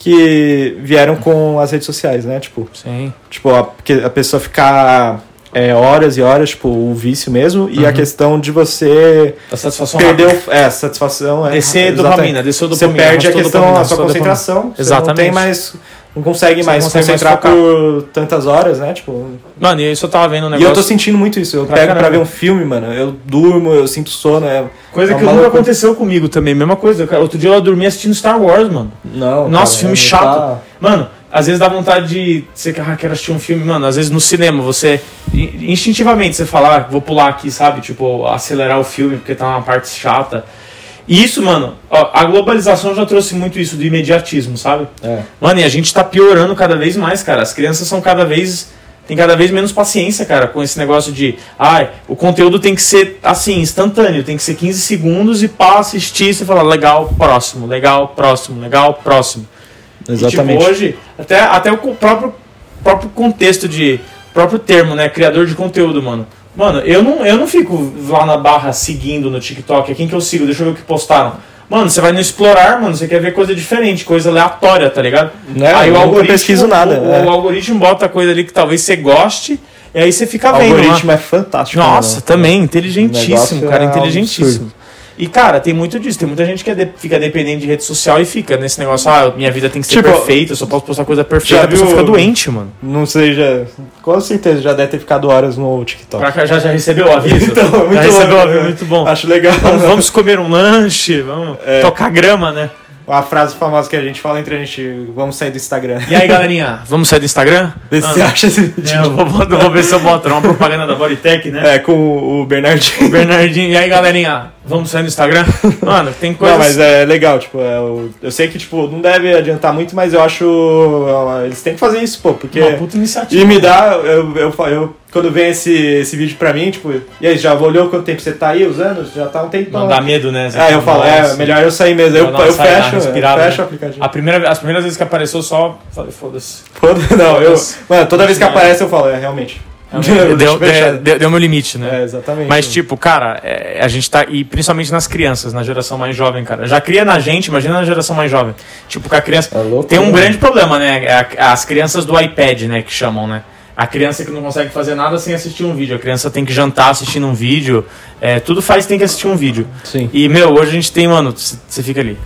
[SPEAKER 2] que vieram com as redes sociais, né? Tipo,
[SPEAKER 1] Sim.
[SPEAKER 2] tipo a, a pessoa ficar é, horas e horas, tipo, o vício mesmo, e a questão de você
[SPEAKER 1] A satisfação
[SPEAKER 2] perder
[SPEAKER 1] rápida.
[SPEAKER 2] é, a satisfação. É,
[SPEAKER 1] Descer dopamina, desceu
[SPEAKER 2] Você
[SPEAKER 1] dopamina.
[SPEAKER 2] perde a questão,
[SPEAKER 1] dopamina,
[SPEAKER 2] a sua concentração. Você
[SPEAKER 1] Exatamente.
[SPEAKER 2] não tem mais. Não consegue
[SPEAKER 1] Você
[SPEAKER 2] mais
[SPEAKER 1] não consegue mais
[SPEAKER 2] concentrar
[SPEAKER 1] focar.
[SPEAKER 2] por tantas horas, né? Tipo,
[SPEAKER 1] Mano, e isso eu tava vendo um
[SPEAKER 2] e
[SPEAKER 1] negócio.
[SPEAKER 2] eu tô sentindo muito isso. Eu
[SPEAKER 1] Pra
[SPEAKER 2] pego pra
[SPEAKER 1] caramba.
[SPEAKER 2] ver um filme, mano. Eu durmo, eu sinto sono. É...
[SPEAKER 1] Coisa
[SPEAKER 2] é
[SPEAKER 1] que nunca aconteceu comigo também. Mesma coisa. Outro dia eu dormi assistindo Star Wars, mano.
[SPEAKER 2] Não.
[SPEAKER 1] Nossa,
[SPEAKER 2] cara,
[SPEAKER 1] filme
[SPEAKER 2] é,
[SPEAKER 1] chato.
[SPEAKER 2] tá-
[SPEAKER 1] Mano, às vezes dá vontade de. Você ah, quero assistir um filme, mano. Às vezes no cinema, você. in- Instintivamente você fala, ah, vou pular aqui, sabe? Tipo, acelerar o filme porque tá uma parte chata. E isso, mano, ó, a globalização já trouxe muito isso do imediatismo, sabe?
[SPEAKER 2] É.
[SPEAKER 1] Mano, e a gente tá piorando cada vez mais, cara. As crianças são cada vez. Tem cada vez menos paciência, cara, com esse negócio de. Ai, o conteúdo tem que ser assim, instantâneo, tem que ser 15 segundos e pá, assistir, você fala, legal, próximo, legal, próximo, legal, próximo.
[SPEAKER 2] Exatamente.
[SPEAKER 1] E, tipo, hoje, até, até o próprio, próprio contexto de. próprio termo, né? Criador de conteúdo, mano. Mano, eu não, eu não fico lá na barra seguindo no TikTok. É quem que eu sigo, deixa eu ver o que postaram. Mano, você vai no explorar, mano, você quer ver coisa diferente, coisa aleatória, tá ligado?
[SPEAKER 2] Né? Eu não pesquiso nada,
[SPEAKER 1] O,
[SPEAKER 2] é.
[SPEAKER 1] o algoritmo bota coisa ali que talvez você goste, e aí você fica
[SPEAKER 2] O
[SPEAKER 1] vendo. lá.
[SPEAKER 2] algoritmo é fantástico.
[SPEAKER 1] Nossa,
[SPEAKER 2] mano.
[SPEAKER 1] também,
[SPEAKER 2] O
[SPEAKER 1] inteligentíssimo, cara,
[SPEAKER 2] é
[SPEAKER 1] inteligentíssimo. E, cara, tem muito disso. Tem muita gente que é de- fica dependente de rede social e fica nesse negócio, ah, minha vida tem que ser
[SPEAKER 2] Tipo,
[SPEAKER 1] perfeita, eu só posso postar coisa perfeita.
[SPEAKER 2] já
[SPEAKER 1] A pessoa
[SPEAKER 2] viu-
[SPEAKER 1] fica doente, mano.
[SPEAKER 2] Não sei, já. Com certeza já deve ter ficado horas no TikTok.
[SPEAKER 1] Pra cá já, já recebeu o aviso?
[SPEAKER 2] Então, muito
[SPEAKER 1] já recebeu o aviso, muito bom.
[SPEAKER 2] Acho legal.
[SPEAKER 1] Vamos, vamos comer um lanche, vamos
[SPEAKER 2] É.
[SPEAKER 1] tocar grama, né?
[SPEAKER 2] A frase famosa que a gente fala entre a gente, vamos sair do Instagram.
[SPEAKER 1] E aí, galerinha, vamos sair do Instagram?
[SPEAKER 2] Vê se
[SPEAKER 1] Ah,
[SPEAKER 2] você acha esse vídeo.
[SPEAKER 1] é, eu vou, vou- ver se eu boto uma propaganda da Bodytech, né?
[SPEAKER 2] É, com o Bernardinho.
[SPEAKER 1] Bernardinho, e aí, galerinha, vamos sair do Instagram? Mano, tem coisas...
[SPEAKER 2] Não, mas é legal, tipo, é, eu, eu sei que, tipo, não deve adiantar muito, mas eu acho. Eles têm que fazer isso, pô, porque.
[SPEAKER 1] Uma puta iniciativa.
[SPEAKER 2] E me dá, eu, eu, eu, quando vem esse, esse vídeo pra mim, tipo, e aí, já olhou quanto tempo você tá aí usando? Já tá um tempão.
[SPEAKER 1] Não dá medo, né? Você
[SPEAKER 2] É, eu falo, é, melhor eu sair mesmo. Eu, eu
[SPEAKER 1] saída,
[SPEAKER 2] fecho, eu fecho
[SPEAKER 1] né?
[SPEAKER 2] o aplicativo.
[SPEAKER 1] A primeira, as primeiras vezes que apareceu, eu só falei, foda-se.
[SPEAKER 2] Foda- Não, eu. Mano, toda vez que
[SPEAKER 1] Não.
[SPEAKER 2] aparece eu falo, é, realmente.
[SPEAKER 1] Deu,
[SPEAKER 2] eu
[SPEAKER 1] deu, deu meu limite, né?
[SPEAKER 2] É, exatamente.
[SPEAKER 1] Mas, tipo, cara, é, a gente tá. E principalmente nas crianças, na geração mais jovem, cara. Já cria na gente, imagina na geração mais jovem. Tipo, que a criança.
[SPEAKER 2] É louco,
[SPEAKER 1] Tem um
[SPEAKER 2] né?
[SPEAKER 1] grande problema, né? É As crianças do iPad, né? Que chamam, né? A criança que não consegue fazer nada sem assistir um vídeo. A criança tem que jantar assistindo um vídeo. É, tudo faz tem que assistir um vídeo.
[SPEAKER 2] Sim.
[SPEAKER 1] E, meu, hoje a gente tem, mano, você fica ali.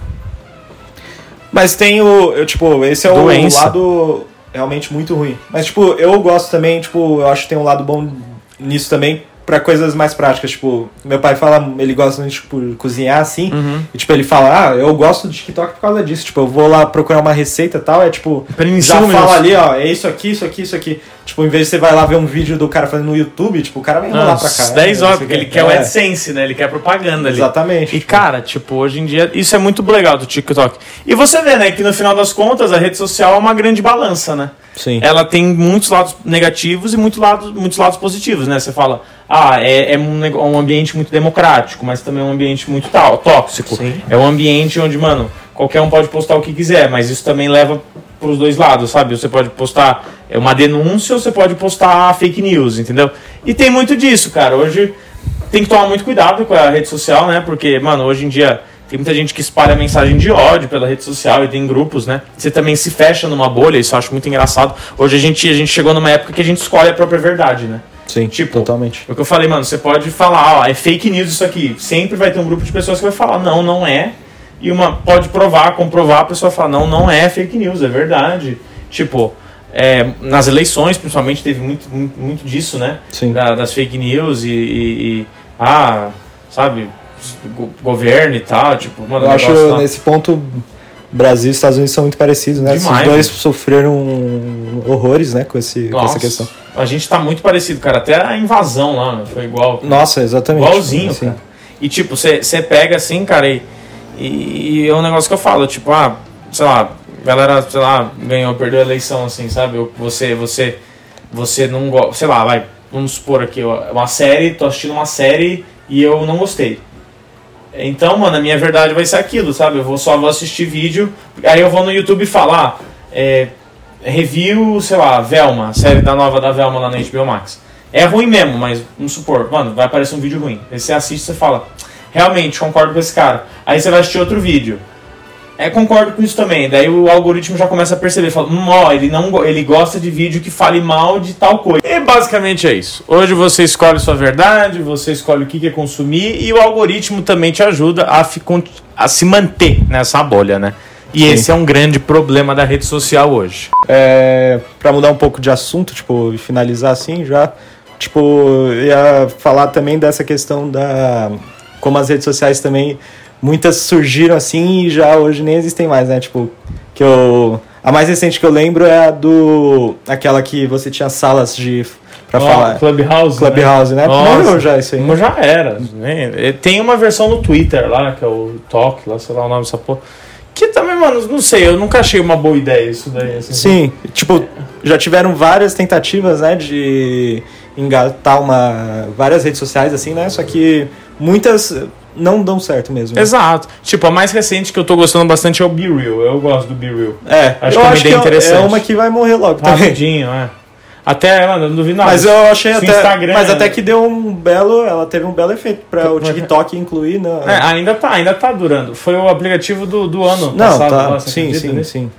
[SPEAKER 2] Mas tem o. Eu, tipo, esse é o
[SPEAKER 1] Doença.
[SPEAKER 2] lado realmente muito ruim. Mas, tipo, eu gosto também, tipo, eu acho que tem um lado bom nisso também. Pra coisas mais práticas, tipo, meu pai fala, ele gosta de tipo, cozinhar assim,
[SPEAKER 1] Uhum.
[SPEAKER 2] e tipo, ele fala, ah, eu gosto do TikTok por causa disso, tipo, eu vou lá procurar uma receita e tal, é tipo,
[SPEAKER 1] Pra
[SPEAKER 2] já fala ali, ó, é isso aqui, isso aqui, isso aqui. Tipo, em vez de você vai lá ver um vídeo do cara fazendo no YouTube, tipo, o cara vai enrolar pra
[SPEAKER 1] Uns
[SPEAKER 2] cá.
[SPEAKER 1] 10 horas, porque ele quer o AdSense, né? Ele quer propaganda ali.
[SPEAKER 2] Exatamente.
[SPEAKER 1] E cara, tipo, hoje em dia, isso é muito legal do TikTok. E você vê, né, que no final das contas a rede social é uma grande balança, né?
[SPEAKER 2] Sim.
[SPEAKER 1] Ela tem muitos lados negativos e muito lados, muitos lados positivos, né? Você fala, ah, é, é um, nego- um ambiente muito democrático, mas também é um ambiente muito tal, tóxico.
[SPEAKER 2] Sim.
[SPEAKER 1] É um ambiente onde, mano, qualquer um pode postar o que quiser, mas isso também leva pros dois lados, sabe? Você pode postar é, uma denúncia ou você pode postar fake news, entendeu? E tem muito disso, cara. Hoje tem que tomar muito cuidado com a rede social, né? Porque, mano, hoje em dia tem muita gente que espalha mensagem de ódio pela rede social e tem grupos, né? Você também se fecha numa bolha, isso eu acho muito engraçado. Hoje a gente, a gente chegou numa época que a gente escolhe a própria verdade, né?
[SPEAKER 2] Sim,
[SPEAKER 1] tipo,
[SPEAKER 2] totalmente.
[SPEAKER 1] O que eu falei, mano, você pode falar, ó, é fake news isso aqui. Sempre vai ter um grupo de pessoas que vai falar, não, não é. E uma pode provar, comprovar, a pessoa fala, não, não é fake news, é verdade. Tipo, é, nas eleições, principalmente, teve muito, muito, muito disso, né?
[SPEAKER 2] Sim.
[SPEAKER 1] Da- das fake news e, e- e- ah, sabe, go- governo e tal, tipo, mano,
[SPEAKER 2] Eu acho
[SPEAKER 1] negócio tá-
[SPEAKER 2] nesse ponto Brasil e Estados Unidos são muito parecidos, né?
[SPEAKER 1] Demais,
[SPEAKER 2] Esses dois
[SPEAKER 1] mano.
[SPEAKER 2] sofreram horrores, né, com, esse, com essa questão.
[SPEAKER 1] A gente tá muito parecido, cara. Até a invasão lá, né, foi igual.
[SPEAKER 2] Nossa, exatamente.
[SPEAKER 1] Igualzinho,
[SPEAKER 2] Assim.
[SPEAKER 1] cara. E tipo, você pega assim, cara, e, e é um negócio que eu falo, tipo, ah, sei lá, galera, sei lá, ganhou, perdeu a eleição, assim, sabe? Você, você, você não gosta, sei lá, vai, vamos supor aqui, uma série, tô assistindo uma série e eu não gostei. Então, mano, a minha verdade vai ser aquilo, sabe? Eu vou só vou assistir vídeo, aí eu vou no YouTube falar, é, review, sei lá, Velma, série da nova da Velma lá na HBO Max. É ruim mesmo, mas vamos supor, mano, vai aparecer um vídeo ruim. Aí você assiste e fala, realmente, concordo com esse cara. Aí você vai assistir outro vídeo. É, concordo com isso também. Daí o algoritmo já começa a perceber, fala, hum, ó, ele não ele gosta de vídeo que fale mal de tal coisa. E basicamente é isso. Hoje você escolhe sua verdade, você escolhe o que quer consumir e o algoritmo também te ajuda a, a se manter nessa bolha, né? E
[SPEAKER 2] Sim.
[SPEAKER 1] esse é um grande problema da rede social hoje.
[SPEAKER 2] É, para mudar um pouco de assunto, tipo, e finalizar assim já, tipo, ia falar também dessa questão da como as redes sociais também muitas surgiram assim e já hoje nem existem mais, né? Tipo, que eu a mais recente que eu lembro é a do aquela que você tinha salas de para
[SPEAKER 1] Ó,
[SPEAKER 2] falar
[SPEAKER 1] Clubhouse.
[SPEAKER 2] Clubhouse, né?
[SPEAKER 1] Nossa.
[SPEAKER 2] Morreu já isso aí.
[SPEAKER 1] Mas já era. né? Tem uma versão no Twitter lá, que é o Talk, lá, sei lá o nome dessa porra. Que também, mano, não sei, eu nunca achei uma boa ideia isso daí. Assim.
[SPEAKER 2] Sim, tipo, já tiveram várias tentativas, né, de engatar uma várias redes sociais assim, né? Só que muitas não dão certo mesmo. né?
[SPEAKER 1] Exato. Tipo, a mais recente que eu tô gostando bastante é o Be Real. Eu gosto do Be Real.
[SPEAKER 2] É,
[SPEAKER 1] Acho que é uma ideia
[SPEAKER 2] é-
[SPEAKER 1] interessante.
[SPEAKER 2] é uma que vai morrer logo também.
[SPEAKER 1] Rapidinho, é. Até, mano, não duvido nada.
[SPEAKER 2] Mas eu achei até,
[SPEAKER 1] Instagram-
[SPEAKER 2] mas até que deu um belo, ela teve um belo efeito para o TikTok incluir na
[SPEAKER 1] É, ainda tá, ainda tá durando. Foi o aplicativo do, do ano
[SPEAKER 2] Não,
[SPEAKER 1] passado.
[SPEAKER 2] tá.
[SPEAKER 1] você
[SPEAKER 2] sim,
[SPEAKER 1] acredita
[SPEAKER 2] sim,
[SPEAKER 1] nisso?
[SPEAKER 2] sim.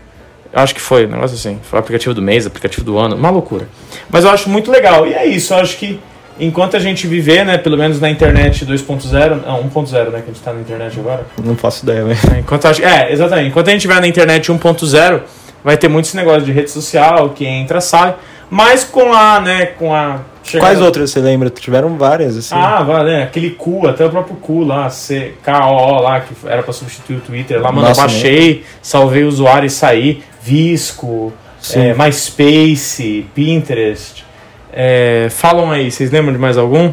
[SPEAKER 1] Acho que foi, um negócio assim. Foi o aplicativo do mês, aplicativo do ano, uma loucura. Mas eu acho muito legal. E é isso, eu acho que enquanto a gente viver, né, pelo menos na internet 2.0, não, 1.0, né, que a gente tá na internet agora.
[SPEAKER 2] Não faço ideia, velho.
[SPEAKER 1] É, Enquanto a, gente- é, exatamente. Enquanto a gente tiver na internet 1.0, vai ter muito esse negócio de rede social, que entra, sai. Mas com a, né, com a... chegada-
[SPEAKER 2] Quais outras você lembra? Tiveram várias, assim.
[SPEAKER 1] Ah, vale, né? Aquele cu, até o próprio cu lá, C-K-O-O lá, que era pra substituir o Twitter. Lá, mano,
[SPEAKER 2] Nossa,
[SPEAKER 1] eu baixei, salvei o usuário e saí. Visco, é, MySpace, Pinterest. É, falam aí, vocês lembram de mais algum?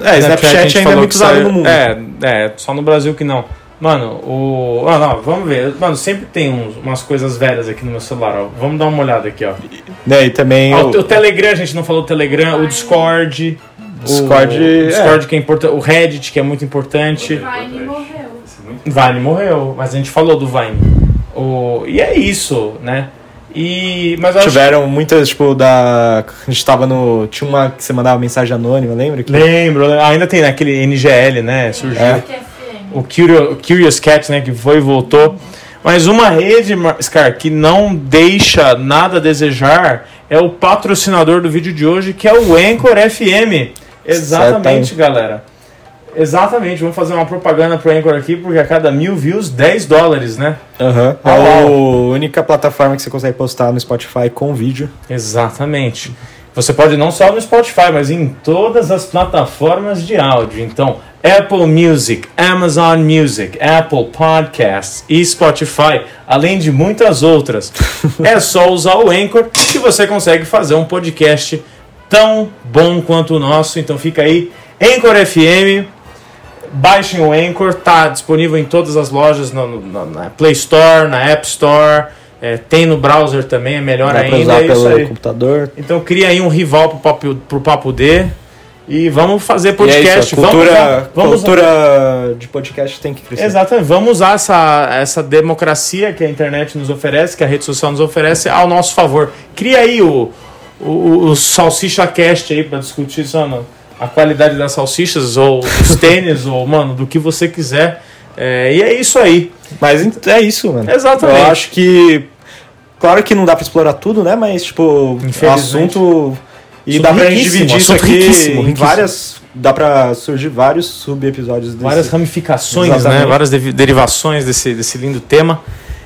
[SPEAKER 2] É, Snapchat,
[SPEAKER 1] gente
[SPEAKER 2] ainda é muito usado no mundo.
[SPEAKER 1] É, é, só no Brasil que não. Mano, o. Ah, não, vamos ver. Mano, sempre tem uns- umas coisas velhas aqui no meu celular, ó. Vamos dar uma olhada aqui, ó.
[SPEAKER 2] Né, e também
[SPEAKER 1] Ah,
[SPEAKER 2] o,
[SPEAKER 1] o, o Telegram, a gente não falou o Telegram, o Discord.
[SPEAKER 2] Discord,
[SPEAKER 1] o,
[SPEAKER 2] é.
[SPEAKER 1] o Discord que é importante, o Reddit que é muito importante.
[SPEAKER 3] Vine morreu.
[SPEAKER 1] Vine morreu, mas a gente falou do Vine. O, e é isso, né? E mas eu acho
[SPEAKER 2] tiveram muitas, tipo, da. A gente tava no. Tinha uma que você mandava mensagem anônima, lembra? Que-
[SPEAKER 1] lembro, ainda tem aquele NGL, né? Surgiu.
[SPEAKER 2] É.
[SPEAKER 1] O Curious, Cat, né, que foi e voltou. Mas uma rede, Scar, que não deixa nada a desejar é o patrocinador do vídeo de hoje, que é o Anchor FM. Exatamente, galera. Exatamente, vamos fazer uma propaganda pro Anchor aqui, porque a cada mil views, 10 dólares, né?
[SPEAKER 2] Aham.
[SPEAKER 1] Ah,
[SPEAKER 2] é a única plataforma que você consegue postar no Spotify com vídeo.
[SPEAKER 1] Exatamente. Você pode não só no Spotify, mas em todas as plataformas de áudio. Então, Apple Music, Amazon Music, Apple Podcasts e Spotify, além de muitas outras. é só usar o Anchor que você consegue fazer um podcast tão bom quanto o nosso. Então fica aí, Anchor FM. Baixem o Anchor, tá disponível em todas as lojas, no- no- na Play Store, na App Store, é, tem no browser também, é melhor
[SPEAKER 2] Dá
[SPEAKER 1] ainda.
[SPEAKER 2] usar
[SPEAKER 1] é isso
[SPEAKER 2] pelo
[SPEAKER 1] aí.
[SPEAKER 2] computador.
[SPEAKER 1] Então cria aí um rival pro Papo, pro Papo D e vamos fazer
[SPEAKER 2] é
[SPEAKER 1] podcast.
[SPEAKER 2] isso, a cultura,
[SPEAKER 1] vamos usar, vamos
[SPEAKER 2] cultura de podcast tem que crescer.
[SPEAKER 1] Exatamente, vamos usar essa, essa democracia que a internet nos oferece, que a rede social nos oferece, ao nosso favor. Cria aí o, o, o Salsicha Cast aí pra discutir mano, a qualidade das salsichas, ou os tênis, ou, mano, do que você quiser. É, e é isso aí.
[SPEAKER 2] Mas é isso, mano.
[SPEAKER 1] Exatamente.
[SPEAKER 2] Eu acho que. Claro que não dá pra explorar tudo, né? Mas, tipo, assunto. E
[SPEAKER 1] Assunto
[SPEAKER 2] dá pra gente dividir isso aqui
[SPEAKER 1] riquíssimo,
[SPEAKER 2] em
[SPEAKER 1] riquíssimo.
[SPEAKER 2] várias. Dá pra surgir vários sub-episódios desse.
[SPEAKER 1] várias ramificações,
[SPEAKER 2] Exatamente.
[SPEAKER 1] né? Várias devi- derivações desse, desse lindo tema.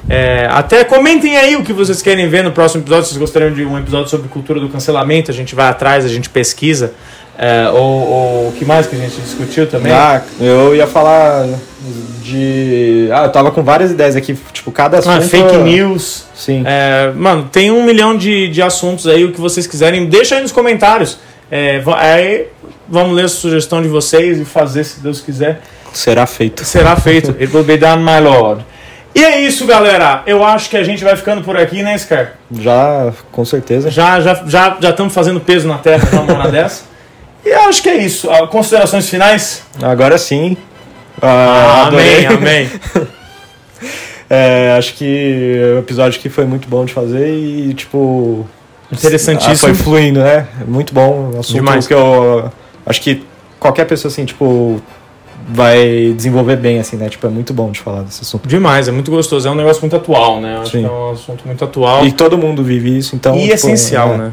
[SPEAKER 1] É, até comentem aí o que vocês querem ver no próximo episódio. Se vocês gostariam de um episódio sobre cultura do cancelamento, a gente vai atrás, a gente pesquisa. É, ou, ou o que mais que a gente discutiu também?
[SPEAKER 2] Ah, eu ia falar de. Ah, eu tava com várias ideias aqui. Tipo, cada assunto.
[SPEAKER 1] Ah, fake news.
[SPEAKER 2] Sim.
[SPEAKER 1] É, mano, tem um milhão de, de assuntos aí, o que vocês quiserem, deixa aí nos comentários. É, aí vamos ler a sugestão de vocês e fazer, se Deus quiser.
[SPEAKER 2] Será feito.
[SPEAKER 1] será feito. It will be done, my lord. E é isso, galera. Eu acho que a gente vai ficando por aqui, né, Scar?
[SPEAKER 2] Já, com certeza.
[SPEAKER 1] Já já já já estamos fazendo peso na terra hora dessa. E eu acho que é isso. Ah, Considerações finais?
[SPEAKER 2] Agora sim. Ah, adorei.
[SPEAKER 1] amém, amém.
[SPEAKER 2] É, acho que o episódio aqui foi muito bom de fazer e, tipo.
[SPEAKER 1] Interessantíssimo.
[SPEAKER 2] ah, foi fluindo, né? Muito bom. Um assunto
[SPEAKER 1] Demais.
[SPEAKER 2] que eu. Acho que qualquer pessoa, assim, tipo. vai desenvolver bem, assim, né? Tipo, é muito bom de falar desse assunto.
[SPEAKER 1] Demais, é muito gostoso. É um negócio muito atual, né? Acho
[SPEAKER 2] Sim.
[SPEAKER 1] que é um assunto muito atual.
[SPEAKER 2] E todo mundo vive isso, então.
[SPEAKER 1] e
[SPEAKER 2] tipo,
[SPEAKER 1] essencial,
[SPEAKER 2] é.
[SPEAKER 1] né?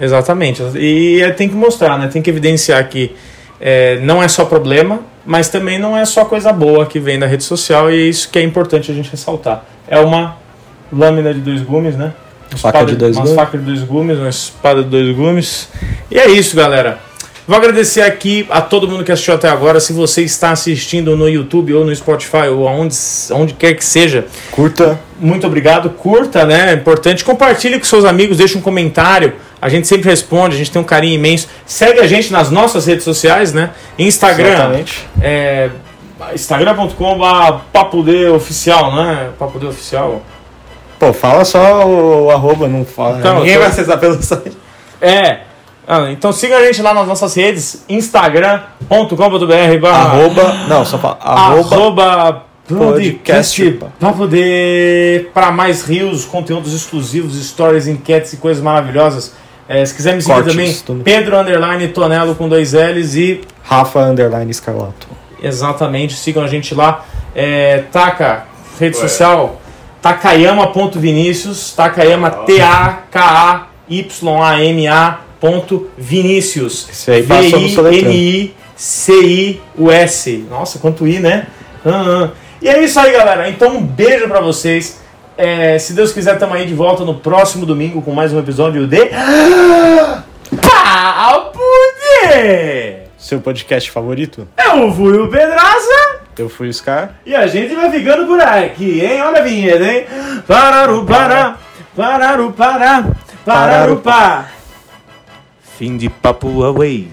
[SPEAKER 1] Exatamente. E é, tem que mostrar, né? Tem que evidenciar que é, não é só problema, mas também não é só coisa boa que vem da rede social e é isso que é importante a gente ressaltar. É uma lâmina de dois gumes, né? Uma
[SPEAKER 2] Faca de dois
[SPEAKER 1] uma
[SPEAKER 2] gumes.
[SPEAKER 1] faca de dois gumes, uma espada de dois gumes. E é isso, galera. Vou agradecer aqui a todo mundo que assistiu até agora. Se você está assistindo no YouTube ou no Spotify ou aonde, onde quer que seja,
[SPEAKER 2] Curta,
[SPEAKER 1] muito obrigado. Curta, né? É importante. Compartilhe com seus amigos, deixe um comentário. A gente sempre responde, a gente tem um carinho imenso. Segue a gente nas nossas redes sociais, né? Instagram. É, Instagram.com.br Oficial, né? Papo de Oficial.
[SPEAKER 2] Pô, fala só o arroba, não fala.
[SPEAKER 1] Então,
[SPEAKER 2] Ninguém
[SPEAKER 1] tô-
[SPEAKER 2] vai acessar pelo site.
[SPEAKER 1] É. Ah, então siga a gente lá nas nossas redes, instagram.com.br barra
[SPEAKER 2] Arroba. Não, só fala. Arroba.
[SPEAKER 1] arroba podcast
[SPEAKER 2] podcast.
[SPEAKER 1] para poder para mais rios, conteúdos exclusivos, stories, enquetes e coisas maravilhosas. É, se quiser me seguir
[SPEAKER 2] Cortes,
[SPEAKER 1] também,
[SPEAKER 2] tudo.
[SPEAKER 1] Pedro Underline Tonelo com dois L's e
[SPEAKER 2] Rafa Underline Escarlato.
[SPEAKER 1] exatamente sigam a gente lá. É, taca rede social takayama.vinicius, takayama T A K A Y A M A ponto Vinícius.
[SPEAKER 2] Isso aí passou no soletrando.
[SPEAKER 1] V-I-N-I-C-I-U-S. Nossa, quanto I, né? Ah. E é isso aí, galera. Então, um beijo pra vocês. É, se Deus quiser, tamo aí de volta no próximo domingo com mais um episódio de. Papo de!
[SPEAKER 2] Seu podcast favorito?
[SPEAKER 1] Eu fui o Pedraça
[SPEAKER 2] Eu fui o Scar.
[SPEAKER 1] e a gente vai ficando por aqui, hein? Olha a vinheta, hein? Pararu, pará, pararu, pará, pararu, pá. Fim de papo away.